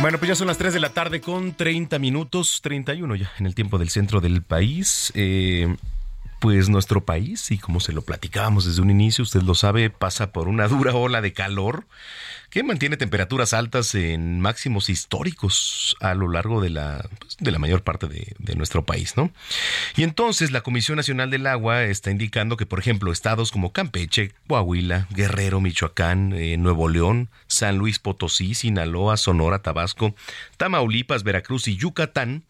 Bueno, pues ya son las 3 de la tarde con 30 minutos, 31 ya en el tiempo del centro del país. Eh, pues nuestro país, y como se lo platicábamos desde un inicio, usted lo sabe, pasa por una dura ola de calor que mantiene temperaturas altas en máximos históricos a lo largo de la, pues, de la mayor parte de, nuestro país, ¿no? Y entonces la Comisión Nacional del Agua está indicando que, por ejemplo, estados como Campeche, Coahuila, Guerrero, Michoacán, eh, Nuevo León, San Luis Potosí, Sinaloa, Sonora, Tabasco, Tamaulipas, Veracruz y Yucatán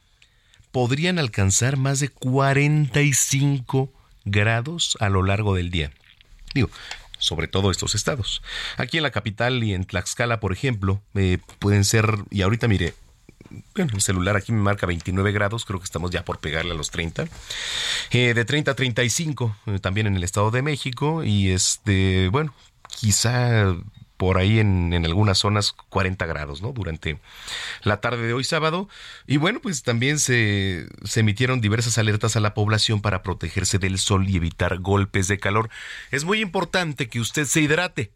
podrían alcanzar más de 45 grados a lo largo del día. Digo, sobre todo estos estados. Aquí en la capital y en Tlaxcala, por ejemplo, eh, pueden ser, y ahorita mire, bueno, el celular aquí me marca 29 grados, creo que estamos ya por pegarle a los 30. Eh, de 30 a 35, eh, también en el Estado de México, y este, bueno, quizá por ahí en, algunas zonas 40 grados, ¿no? Durante la tarde de hoy sábado. Y bueno, pues también se, se, emitieron diversas alertas a la población para protegerse del sol y evitar golpes de calor. Es muy importante que usted se hidrate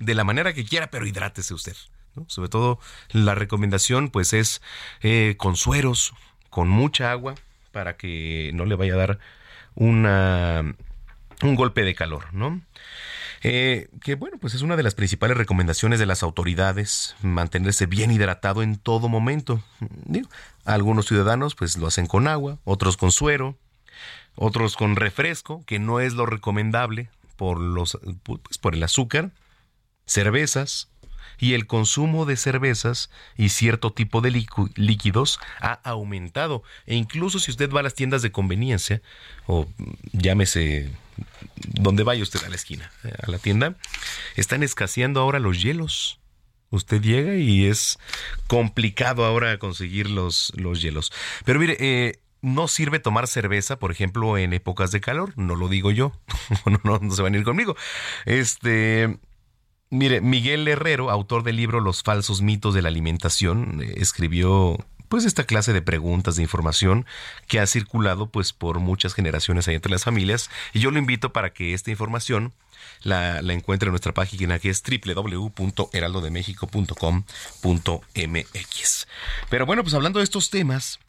de la manera que quiera, pero hidrátese usted. ¿no? Sobre todo la recomendación pues es eh, con sueros, con mucha agua, para que no le vaya a dar una, un golpe de calor, ¿no? Eh, que bueno, pues es una de las principales recomendaciones de las autoridades, mantenerse bien hidratado en todo momento. Algunos ciudadanos pues lo hacen con agua, otros con suero, otros con refresco, que no es lo recomendable por, los, pues, por el azúcar, cervezas, y el consumo de cervezas y cierto tipo de líquidos ha aumentado. E incluso si usted va a las tiendas de conveniencia, o llámese donde vaya usted a la esquina, eh, a la tienda, están escaseando ahora los hielos. Usted llega y es complicado ahora conseguir los, los hielos. Pero mire, eh, no sirve tomar cerveza, por ejemplo, en épocas de calor. No lo digo yo. no, no, se van a ir conmigo. Este, Mire, Miguel Herrero, autor del libro Los falsos mitos de la alimentación, eh, escribió pues esta clase de preguntas, de información que ha circulado pues por muchas generaciones ahí entre las familias y yo lo invito para que esta información la, encuentre en nuestra página que es www.heraldodemexico.com.mx. Pero bueno, pues hablando de estos temas,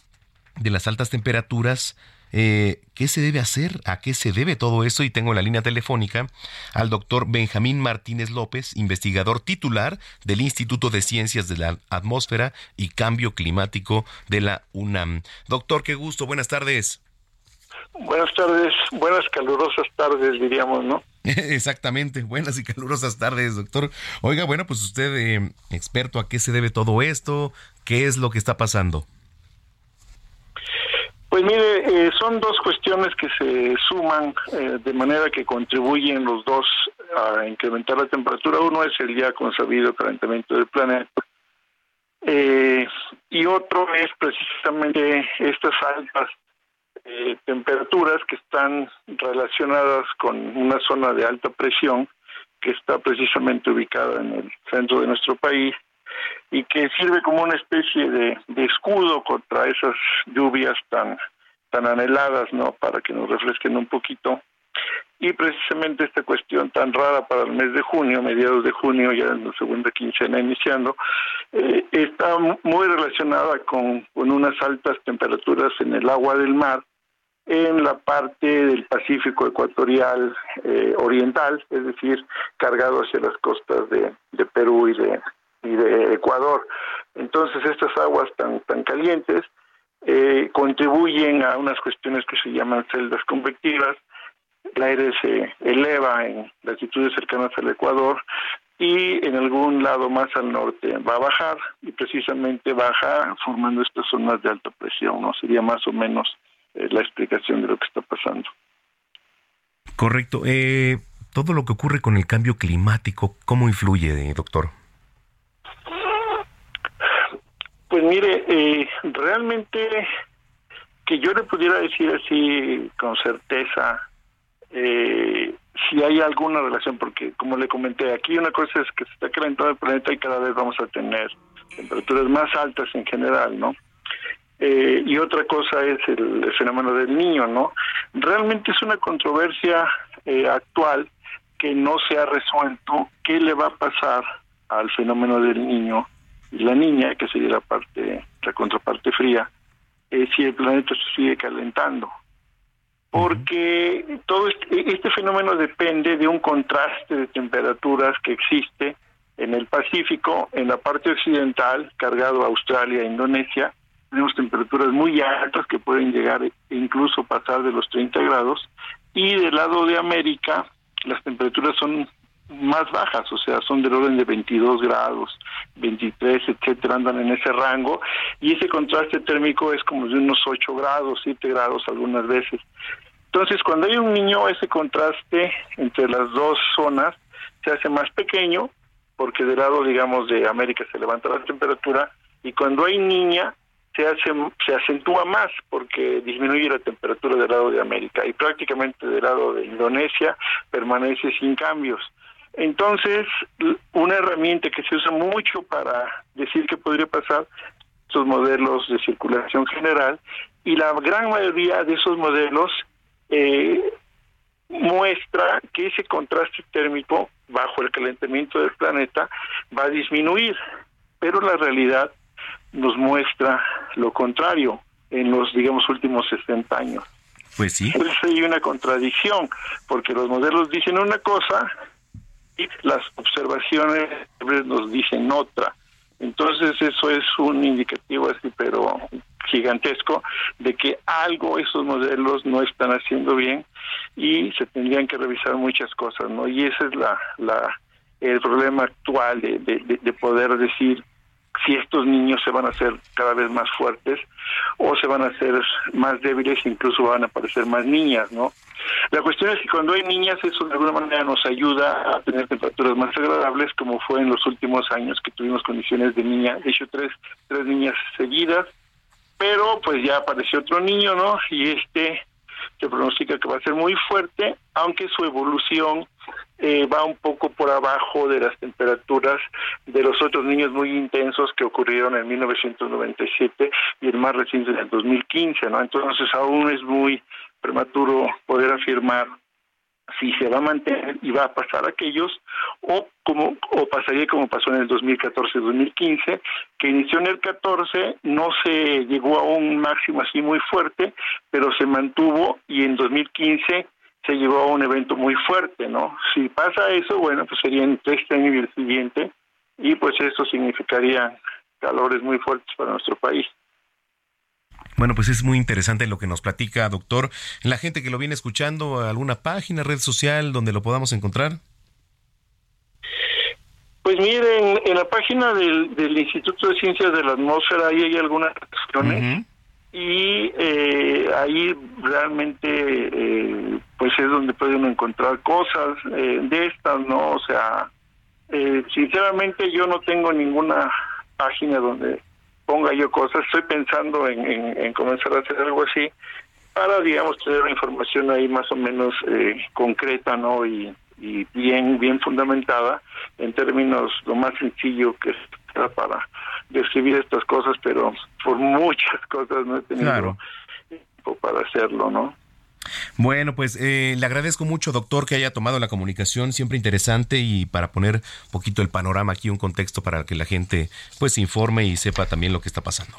de las altas temperaturas, eh, ¿Qué se debe hacer? ¿A qué se debe todo eso? Y tengo en la línea telefónica al doctor Benjamín Martínez López, investigador titular del Instituto de Ciencias de la Atmósfera y Cambio Climático de la UNAM. Doctor, qué gusto, buenas tardes. Buenas tardes, buenas calurosas tardes, diríamos, ¿no? Exactamente, buenas y calurosas tardes, doctor. Oiga, bueno, pues usted, eh, experto, ¿a qué se debe todo esto? ¿Qué es lo que está pasando? Pues mire, eh, son dos cuestiones que se suman eh, de manera que contribuyen los dos a incrementar la temperatura. Uno es el ya consabido calentamiento del planeta eh, y otro es precisamente estas altas temperaturas que están relacionadas con una zona de alta presión que está precisamente ubicada en el centro de nuestro país y que sirve como una especie de, escudo contra esas lluvias tan tan anheladas, ¿no? Para que nos refresquen un poquito. Y precisamente esta cuestión tan rara para el mes de junio, mediados de junio, ya en la segunda quincena iniciando, eh, está muy relacionada con, unas altas temperaturas en el agua del mar, en la parte del Pacífico ecuatorial eh, oriental, es decir, cargado hacia las costas de Perú y de, y de Ecuador. Entonces estas aguas tan, tan calientes eh, contribuyen a unas cuestiones que se llaman celdas convectivas, el aire se eleva en latitudes cercanas al Ecuador y en algún lado más al norte va a bajar y precisamente baja formando estas zonas de alta presión, ¿no? Sería más o menos eh, la explicación de lo que está pasando. Correcto. Eh, todo lo que ocurre con el cambio climático, ¿cómo influye, doctor? Pues mire, eh, realmente que yo le pudiera decir así con certeza eh, si hay alguna relación, porque como le comenté, aquí una cosa es que se está calentando el planeta y cada vez vamos a tener temperaturas más altas en general, ¿no? Eh, y otra cosa es el, fenómeno del niño, ¿no? Realmente es una controversia eh, actual que no se ha resuelto qué le va a pasar al fenómeno del niño y la niña, que sería la parte, la contraparte fría, es si el planeta se sigue calentando. Porque todo este, este, fenómeno depende de un contraste de temperaturas que existe en el Pacífico, en la parte occidental, cargado a Australia e Indonesia, tenemos temperaturas muy altas que pueden llegar e incluso pasar de los 30 grados, y del lado de América las temperaturas son más bajas, o sea, son del orden de 22 grados, 23, etcétera, andan en ese rango, y ese contraste térmico es como de unos 8 grados, 7 grados algunas veces. Entonces, cuando hay un niño, ese contraste entre las dos zonas se hace más pequeño, porque del lado, digamos, de América se levanta la temperatura, y cuando hay niña, se hace se acentúa más porque disminuye la temperatura del lado de América y prácticamente del lado de Indonesia permanece sin cambios. Entonces, una herramienta que se usa mucho para decir qué podría pasar, estos modelos de circulación general, y la gran mayoría de esos modelos eh, muestra que ese contraste térmico bajo el calentamiento del planeta va a disminuir, pero la realidad nos muestra lo contrario en los, digamos, últimos 60 años. Pues sí. Entonces hay una contradicción, porque los modelos dicen una cosa las observaciones nos dicen otra. Entonces eso es un indicativo así, pero gigantesco, de que algo esos modelos no están haciendo bien y se tendrían que revisar muchas cosas, ¿no? Y ese es la, la el problema actual de, de, de poder decir si estos niños se van a hacer cada vez más fuertes o se van a hacer más débiles, incluso van a aparecer más niñas, ¿no? La cuestión es que cuando hay niñas eso de alguna manera nos ayuda a tener temperaturas más agradables, como fue en los últimos años que tuvimos condiciones de niña, de hecho tres, tres niñas seguidas, pero pues ya apareció otro niño, ¿no? Y este se pronostica que va a ser muy fuerte, aunque su evolución eh, va un poco por abajo de las temperaturas de los otros niños muy intensos que ocurrieron en 1997 y el más reciente en el 2015, ¿no? Entonces aún es muy prematuro poder afirmar si se va a mantener y va a pasar aquellos o como o pasaría como pasó en el 2014-2015 que inició en el 14 no se llegó a un máximo así muy fuerte pero se mantuvo y en 2015 se llegó a un evento muy fuerte no si pasa eso bueno pues sería entre este año y el siguiente y pues eso significaría calores muy fuertes para nuestro país bueno, pues es muy interesante lo que nos platica, doctor. La gente que lo viene escuchando, ¿alguna página, red social donde lo podamos encontrar? Pues miren, en la página del, del Instituto de Ciencias de la Atmósfera ahí hay algunas cuestiones y eh, ahí realmente eh, pues es donde puede uno encontrar cosas eh, de estas, ¿no? O sea, sinceramente yo no tengo ninguna página donde ponga yo cosas. Estoy pensando en, comenzar a hacer algo así para, digamos, tener una información ahí más o menos eh, concreta, ¿no? Y, bien, bien fundamentada en términos lo más sencillo que sea para describir estas cosas, pero por muchas cosas no he tenido tiempo para hacerlo, ¿no? Bueno, pues eh, le agradezco mucho, doctor, que haya tomado la comunicación, siempre interesante y para poner un poquito el panorama aquí, un contexto para que la gente pues se informe y sepa también lo que está pasando.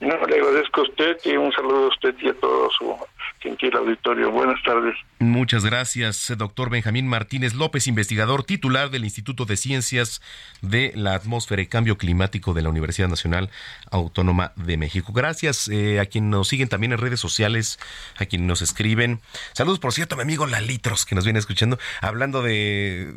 No, le agradezco a usted y un saludo a usted y a todo su gentil auditorio. Buenas tardes. Muchas gracias, doctor Benjamín Martínez López, investigador titular del Instituto de Ciencias de la Atmósfera y Cambio Climático de la Universidad Nacional Autónoma de México. Gracias eh, a quienes nos siguen también en redes sociales, a quienes nos escriben. Saludos, por cierto, a mi amigo Lalitros, que nos viene escuchando, hablando de,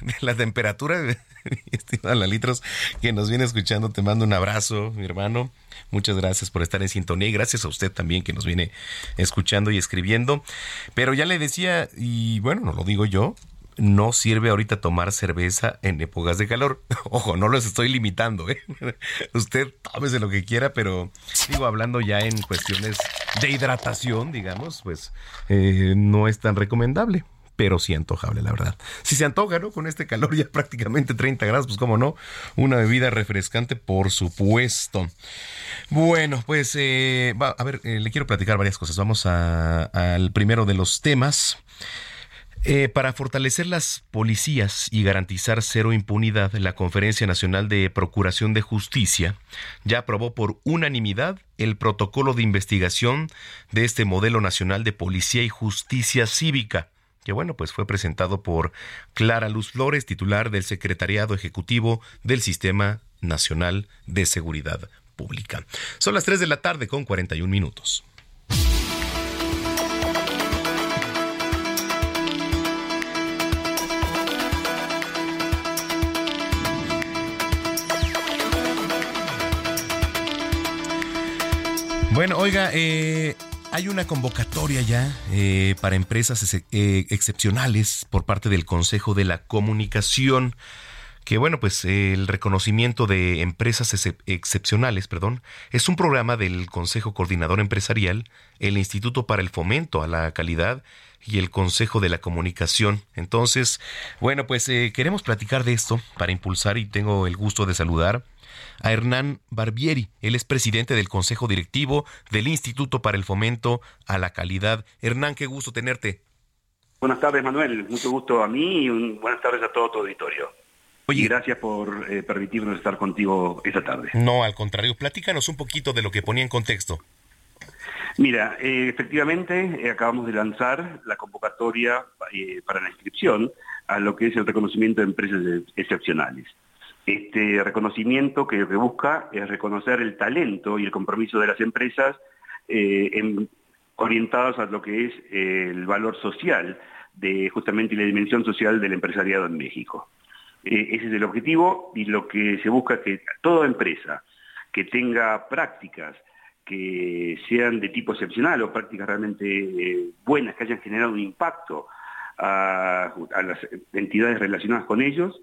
de la temperatura. Estimada Lalitros, que nos viene escuchando, te mando un abrazo, mi hermano. Muchas gracias por estar en sintonía y gracias a usted también que nos viene escuchando y escribiendo. Pero ya le decía, y bueno, no lo digo yo, no sirve ahorita tomar cerveza en épocas de calor. Ojo, no los estoy limitando, ¿eh? Usted tómese lo que quiera, pero sigo hablando ya en cuestiones de hidratación, digamos, pues eh, no es tan recomendable pero sí antojable, la verdad. Si se antoja, ¿no? Con este calor ya prácticamente 30 grados, pues cómo no, una bebida refrescante, por supuesto. Bueno, pues, eh, a ver, eh, le quiero platicar varias cosas. Vamos al primero de los temas. Eh, para fortalecer las policías y garantizar cero impunidad, la Conferencia Nacional de Procuración de Justicia ya aprobó por unanimidad el protocolo de investigación de este modelo nacional de policía y justicia cívica que bueno, pues fue presentado por Clara Luz Flores, titular del Secretariado Ejecutivo del Sistema Nacional de Seguridad Pública. Son las 3 de la tarde con 41 minutos. Bueno, oiga, eh, hay una convocatoria ya eh, para empresas eh, excepcionales por parte del Consejo de la Comunicación que bueno, pues el reconocimiento de empresas excepcionales, perdón, es un programa del Consejo Coordinador Empresarial, el Instituto para el Fomento a la Calidad y el Consejo de la Comunicación. Entonces, bueno, pues eh, queremos platicar de esto para impulsar y tengo el gusto de saludar a Hernán Barbieri. Él es presidente del Consejo Directivo del Instituto para el Fomento a la Calidad. Hernán, qué gusto tenerte. Buenas tardes, Manuel. Mucho gusto a mí y buenas tardes a todo tu auditorio. Oye, y gracias por eh, permitirnos estar contigo esta tarde. No, al contrario, platícanos un poquito de lo que ponía en contexto. Mira, eh, efectivamente eh, acabamos de lanzar la convocatoria para la inscripción a lo que es el reconocimiento de empresas excepcionales. Este reconocimiento que busca es reconocer el talento y el compromiso de las empresas eh, en orientadas a lo que es el valor social de justamente la dimensión social del empresariado en México. Eh, ese es el objetivo y lo que se busca es que toda empresa que tenga prácticas que sean de tipo excepcional o prácticas realmente eh, buenas, que hayan generado un impacto a, las entidades relacionadas con ellos,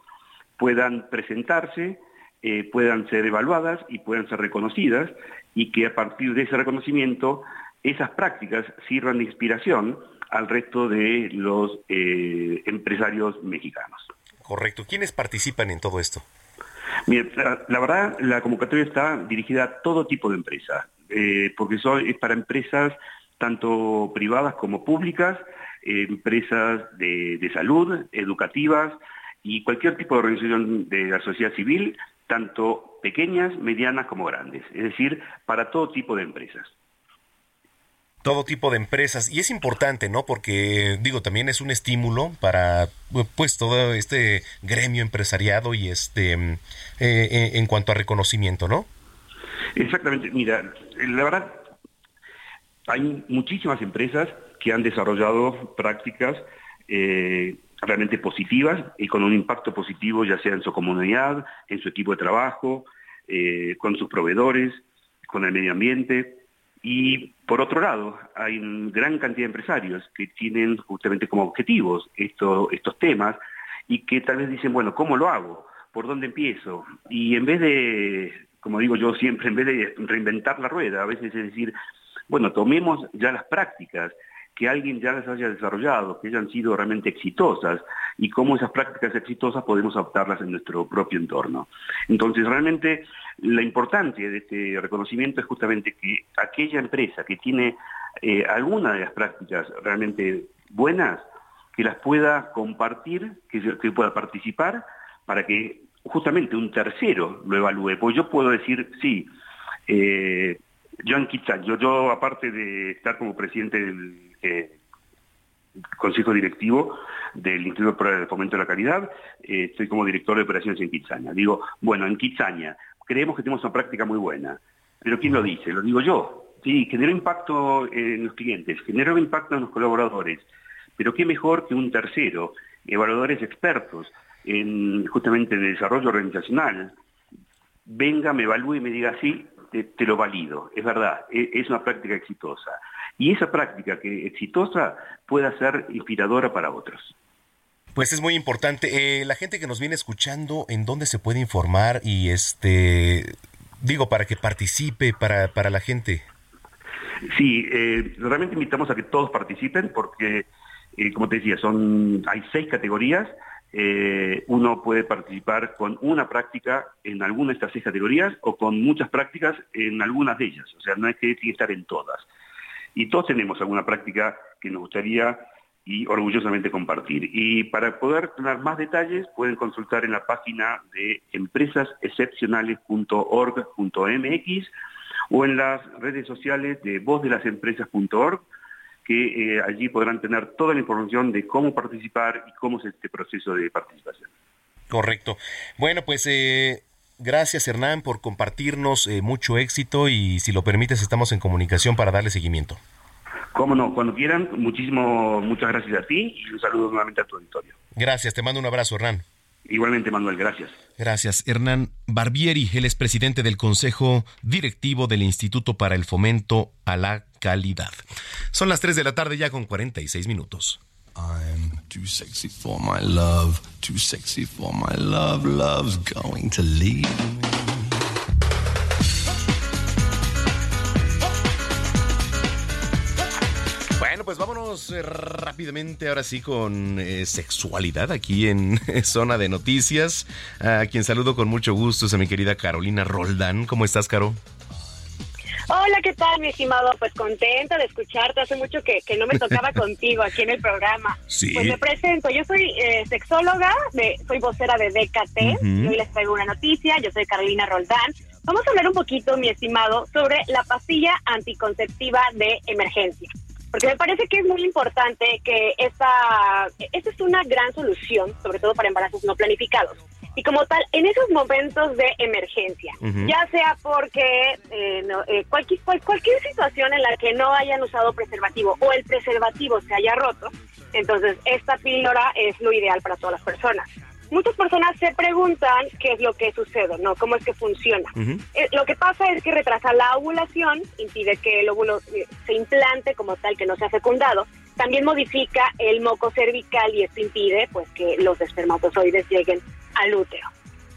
puedan presentarse, eh, puedan ser evaluadas y puedan ser reconocidas y que a partir de ese reconocimiento esas prácticas sirvan de inspiración al resto de los empresarios mexicanos. Correcto. ¿Quiénes participan en todo esto? la, verdad, la convocatoria está dirigida a todo tipo de empresas, eh, porque es para empresas tanto privadas como públicas, empresas de, salud, educativas y cualquier tipo de organización de la sociedad civil, tanto pequeñas, medianas como grandes, es decir, para todo tipo de empresas todo tipo de empresas y es importante, ¿no? Porque digo, también es un estímulo para pues todo este gremio empresariado y este eh, eh, en cuanto a reconocimiento, ¿no? Exactamente, mira, la verdad hay muchísimas empresas que han desarrollado prácticas eh, realmente positivas y con un impacto positivo ya sea en su comunidad, en su equipo de trabajo, con sus proveedores, con el medio ambiente. Y por otro lado, hay una gran cantidad de empresarios que tienen justamente como objetivos estos temas y que tal vez dicen, bueno, ¿cómo lo hago? ¿Por dónde empiezo? Y en vez de, como digo yo siempre, en vez de reinventar la rueda, a veces es decir, bueno, tomemos ya las prácticas que alguien ya las haya desarrollado, que hayan sido realmente exitosas y cómo esas prácticas exitosas podemos adoptarlas en nuestro propio entorno. Entonces, realmente la importancia de este reconocimiento es justamente que aquella empresa que tiene eh, alguna de las prácticas realmente buenas, que las pueda compartir, que, pueda participar, para que justamente un tercero lo evalúe. Pues yo puedo decir, sí, eh, yo en yo, yo aparte de estar como presidente del eh, consejo directivo del Instituto para el Fomento de la Calidad, eh, estoy como director de operaciones en Kitsania. Digo, bueno, en Kitsania creemos que tenemos una práctica muy buena, pero ¿quién lo dice? Lo digo yo. Sí, generó impacto en los clientes, generó impacto en los colaboradores, pero qué mejor que un tercero, evaluadores expertos en justamente en el desarrollo organizacional, venga, me evalúe y me diga, sí, te, lo valido, es verdad, e, es una práctica exitosa. Y esa práctica que exitosa pueda ser inspiradora para otros. Pues es muy importante. Eh, la gente que nos viene escuchando, ¿en dónde se puede informar? Y este, digo, para que participe, para, para la gente. Sí, eh, realmente invitamos a que todos participen porque, eh, como te decía, son hay seis categorías. Uno puede participar con una práctica en alguna de estas seis categorías o con muchas prácticas en algunas de ellas. O sea, no es que tiene que estar en todas. Y todos tenemos alguna práctica que nos gustaría y orgullosamente compartir. Y para poder tener más detalles pueden consultar en la página de empresasexcepcionales.org.mx o en las redes sociales de vozdelasempresas.org que eh, allí podrán tener toda la información de cómo participar y cómo es este proceso de participación. Correcto. Bueno, pues eh, gracias Hernán por compartirnos eh, mucho éxito y si lo permites estamos en comunicación para darle seguimiento. Cómo no, cuando quieran, muchísimo, muchas gracias a ti y un saludo nuevamente a tu auditorio. Gracias, te mando un abrazo, Hernán. Igualmente, Manuel, gracias. Gracias. Hernán Barbieri, él es presidente del Consejo Directivo del Instituto para el Fomento a la Calidad. Son las 3 de la tarde ya con 46 minutos. I'm too sexy for my love, too sexy for my love, love's going to leave pues vámonos eh, rápidamente ahora sí con eh, sexualidad aquí en Zona de Noticias. A quien saludo con mucho gusto es a mi querida Carolina Roldán. ¿Cómo estás, Caro? Hola, ¿qué tal, mi estimado? Pues contenta de escucharte. Hace mucho que, no me tocaba contigo aquí en el programa. Sí. Pues me presento. Yo soy eh, sexóloga, soy vocera de DKT. y hoy les traigo una noticia. Yo soy Carolina Roldán. Vamos a hablar un poquito, mi estimado, sobre la pastilla anticonceptiva de emergencia porque me parece que es muy importante que esta, esta es una gran solución, sobre todo para embarazos no planificados. Y como tal, en esos momentos de emergencia, ya sea porque eh, eh, cualquier, cualquier situación en la que no hayan usado preservativo o el preservativo se haya roto, entonces esta píldora es lo ideal para todas las personas muchas personas se preguntan qué es lo que sucede, ¿no? ¿Cómo es que funciona? Eh, lo que pasa es que retrasa la ovulación, impide que el óvulo eh, se implante como tal, que no sea fecundado. También modifica el moco cervical y esto impide, pues, que los espermatozoides lleguen al útero.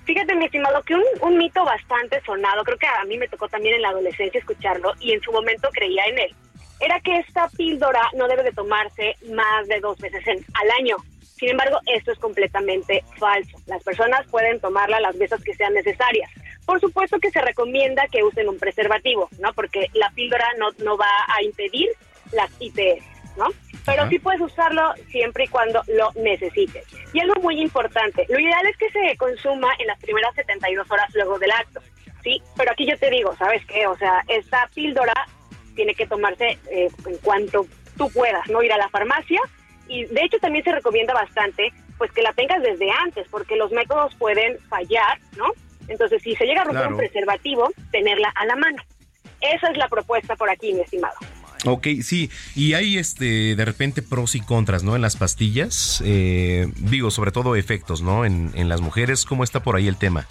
Fíjate, mi estimado, que un, mito bastante sonado, creo que a mí me tocó también en la adolescencia escucharlo y en su momento creía en él, era que esta píldora no debe de tomarse más de dos veces al año. Sin embargo, esto es completamente falso. Las personas pueden tomarla las veces que sean necesarias. Por supuesto que se recomienda que usen un preservativo, ¿no? Porque la píldora no, no va a impedir las ITS, ¿no? Pero sí puedes usarlo siempre y cuando lo necesites. Y algo muy importante, lo ideal es que se consuma en las primeras 72 horas luego del acto, ¿sí? Pero aquí yo te digo, ¿sabes qué? O sea, esta píldora tiene que tomarse eh, en cuanto tú puedas, ¿no? Ir a la farmacia y de hecho también se recomienda bastante pues que la tengas desde antes porque los métodos pueden fallar, ¿no? Entonces, si se llega a romper un preservativo, tenerla a la mano. Esa es la propuesta por aquí, mi estimado. Ok, sí, y hay este de repente pros y contras, ¿no? En las pastillas, eh, digo, sobre todo efectos, ¿no? En, en las mujeres, ¿cómo está por ahí el tema?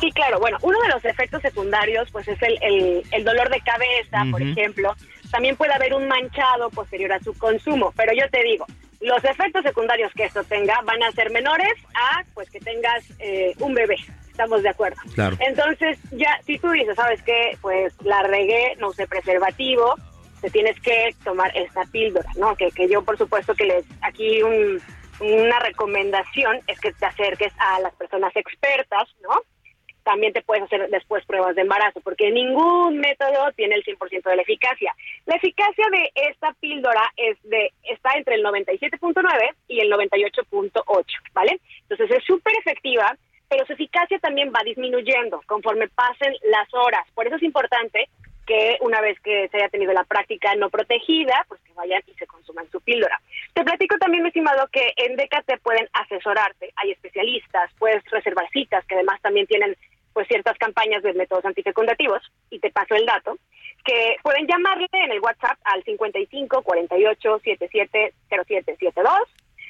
Sí, claro. Bueno, uno de los efectos secundarios, pues es el, el, el dolor de cabeza, por ejemplo, también puede haber un manchado posterior a su consumo, pero yo te digo, los efectos secundarios que esto tenga van a ser menores a pues que tengas eh, un bebé. Estamos de acuerdo. Claro. Entonces, ya si tú dices, ¿sabes qué? Pues la regué, no usé preservativo, te tienes que tomar esta píldora, ¿no? Que, que yo, por supuesto, que les aquí una recomendación es que te acerques a las personas expertas, ¿no? también te puedes hacer después pruebas de embarazo, porque ningún método tiene el 100% de la eficacia. La eficacia de esta píldora es de está entre el 97.9 y el 98.8, ¿vale? Entonces es súper efectiva, pero su eficacia también va disminuyendo conforme pasen las horas. Por eso es importante que una vez que se haya tenido la práctica no protegida, pues que vayan y se consuman su píldora. Te platico también, mi estimado, que en DKT pueden asesorarte, hay especialistas, puedes reservar citas, que además también tienen pues ciertas campañas de métodos antifecundativos, y te paso el dato, que pueden llamarle en el WhatsApp al 55 48 77 0772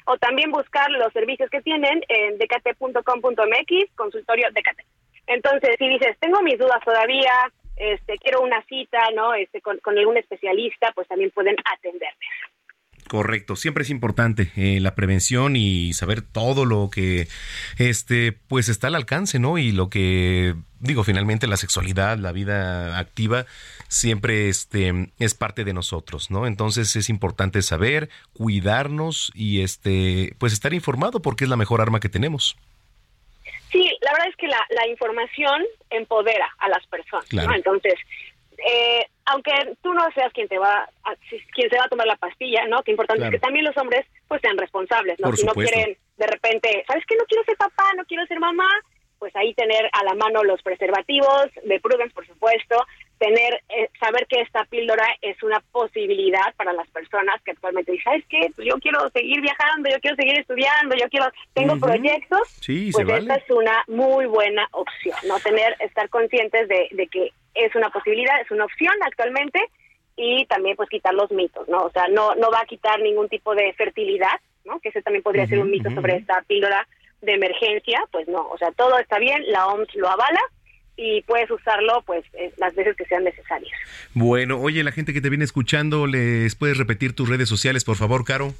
o también buscar los servicios que tienen en dkt.com.mx, consultorio DKT. Entonces, si dices, tengo mis dudas todavía, este, quiero una cita, ¿no? Este, con, algún especialista, pues también pueden atenderme. Correcto, siempre es importante eh, la prevención y saber todo lo que este pues está al alcance, ¿no? Y lo que digo, finalmente la sexualidad, la vida activa siempre este es parte de nosotros, ¿no? Entonces es importante saber, cuidarnos y este pues estar informado porque es la mejor arma que tenemos. Sí, la verdad es que la, la información empodera a las personas, ¿no? Entonces, eh, aunque tú no seas quien te va a, quien se va a tomar la pastilla, ¿no? Qué importante es que también los hombres pues sean responsables, ¿no? si no quieren de repente, ¿sabes qué? No quiero ser papá, no quiero ser mamá, pues ahí tener a la mano los preservativos de Prudence, por supuesto, tener eh, saber que esta píldora es una posibilidad para las personas que actualmente dicen, ¿sabes qué? Pues yo quiero seguir viajando, yo quiero seguir estudiando, yo quiero tengo proyectos, pues esta es una muy buena opción, no tener estar conscientes de, de que es una posibilidad, es una opción actualmente y también pues quitar los mitos, ¿no? O sea, no no va a quitar ningún tipo de fertilidad, ¿no? Que ese también podría ser un mito sobre esta píldora de emergencia, pues no, o sea, todo está bien, la OMS lo avala y puedes usarlo pues eh, las veces que sean necesarias. Bueno, oye, la gente que te viene escuchando, ¿les puedes repetir tus redes sociales, por favor, Caro?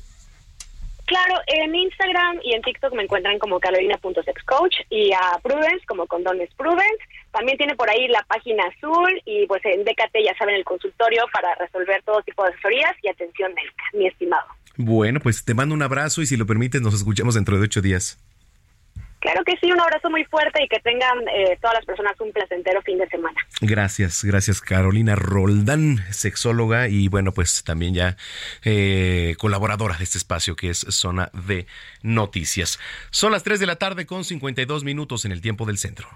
Claro, en Instagram y en TikTok me encuentran como carolina.sexcoach y a Prudence como Condones Prudence. También tiene por ahí la página azul y pues en DKT ya saben el consultorio para resolver todo tipo de asesorías y atención médica, mi estimado. Bueno, pues te mando un abrazo y si lo permites nos escuchamos dentro de ocho días. Claro que sí, un abrazo muy fuerte y que tengan eh, todas las personas un placentero fin de semana. Gracias, gracias Carolina Roldán, sexóloga y bueno, pues también ya eh, colaboradora de este espacio que es Zona de Noticias. Son las 3 de la tarde con 52 minutos en el tiempo del centro.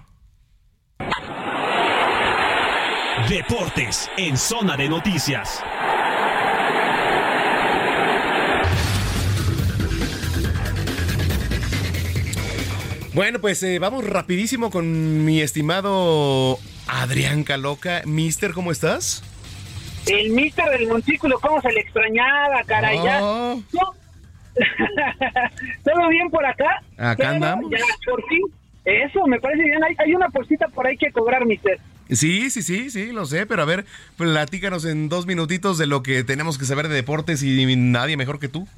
Deportes en Zona de Noticias. Bueno, pues eh, vamos rapidísimo con mi estimado Adrián Caloca. Mister, ¿cómo estás? El mister del montículo, ¿cómo se le extrañaba, caray? Ya. Oh. ¿Todo bien por acá? Acá andamos. Ya, por fin. Eso, me parece bien. Hay, hay una puestita por ahí que cobrar, mister. Sí, sí, sí, sí, lo sé, pero a ver, platícanos en dos minutitos de lo que tenemos que saber de deportes y nadie mejor que tú.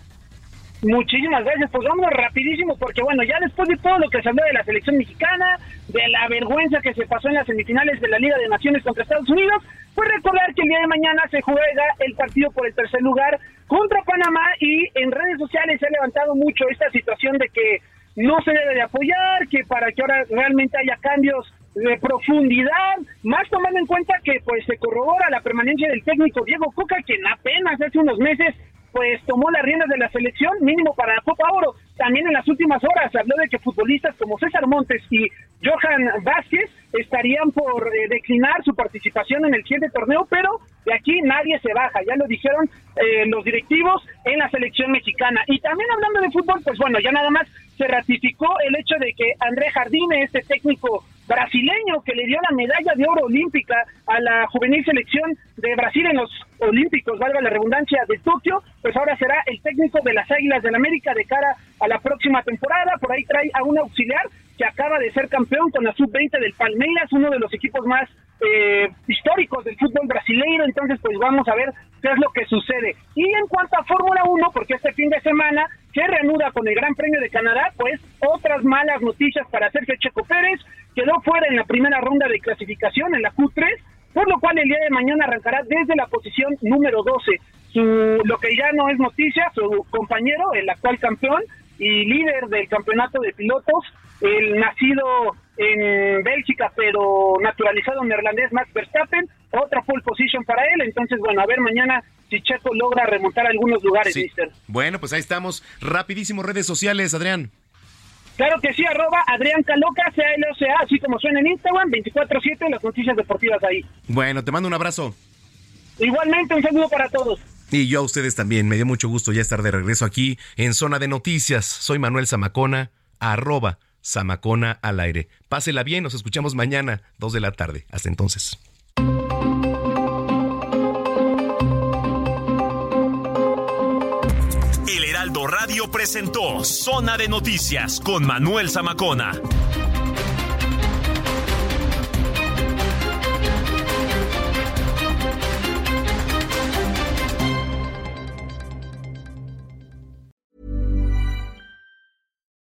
Muchísimas gracias. Pues vámonos rapidísimo porque bueno, ya después de todo lo que se habló de la selección mexicana, de la vergüenza que se pasó en las semifinales de la Liga de Naciones contra Estados Unidos, pues recordar que el día de mañana se juega el partido por el tercer lugar contra Panamá y en redes sociales se ha levantado mucho esta situación de que no se debe de apoyar, que para que ahora realmente haya cambios de profundidad, más tomando en cuenta que pues se corrobora la permanencia del técnico Diego Coca, quien apenas hace unos meses pues tomó las riendas de la selección mínimo para la Copa Oro. También en las últimas horas habló de que futbolistas como César Montes y Johan Vázquez estarían por eh, declinar su participación en el siguiente torneo, pero de aquí nadie se baja, ya lo dijeron eh, los directivos en la selección mexicana. Y también hablando de fútbol, pues bueno, ya nada más se ratificó el hecho de que André Jardine, este técnico brasileño que le dio la medalla de oro olímpica a la juvenil selección de Brasil en los Olímpicos, valga la redundancia, de Tokio, pues ahora será el técnico de las Águilas del América de cara a la próxima temporada. Por ahí trae a un auxiliar que acaba de ser campeón con la sub-20 del Palmeiras, uno de los equipos más eh, históricos del fútbol brasileño. Entonces, pues vamos a ver qué es lo que sucede. Y en cuanto a Fórmula 1, porque este fin de semana se reanuda con el Gran Premio de Canadá, pues otras malas noticias para Sergio Checo Pérez, quedó fuera en la primera ronda de clasificación en la Q3, por lo cual el día de mañana arrancará desde la posición número 12. Su, lo que ya no es noticia, su compañero, el actual campeón y líder del campeonato de pilotos, el nacido en Bélgica pero naturalizado neerlandés Max Verstappen, otra pole position para él, entonces bueno, a ver mañana si Checo logra remontar algunos lugares, Sí. mister. Bueno, pues ahí estamos. Rapidísimo, redes sociales, Adrián. Claro que sí, arroba Adrián Caloca, C-A-L-O-C-A, así como suena en Instagram, 24-7, las noticias deportivas ahí. Bueno, te mando un abrazo. Igualmente, un saludo para todos. Y yo a ustedes también. Me dio mucho gusto ya estar de regreso aquí en Zona de Noticias. Soy Manuel Zamacona, arroba Zamacona al aire. Pásela bien, nos escuchamos mañana, 2 de la tarde. Hasta entonces. El Heraldo Radio presentó Zona de Noticias con Manuel Zamacona.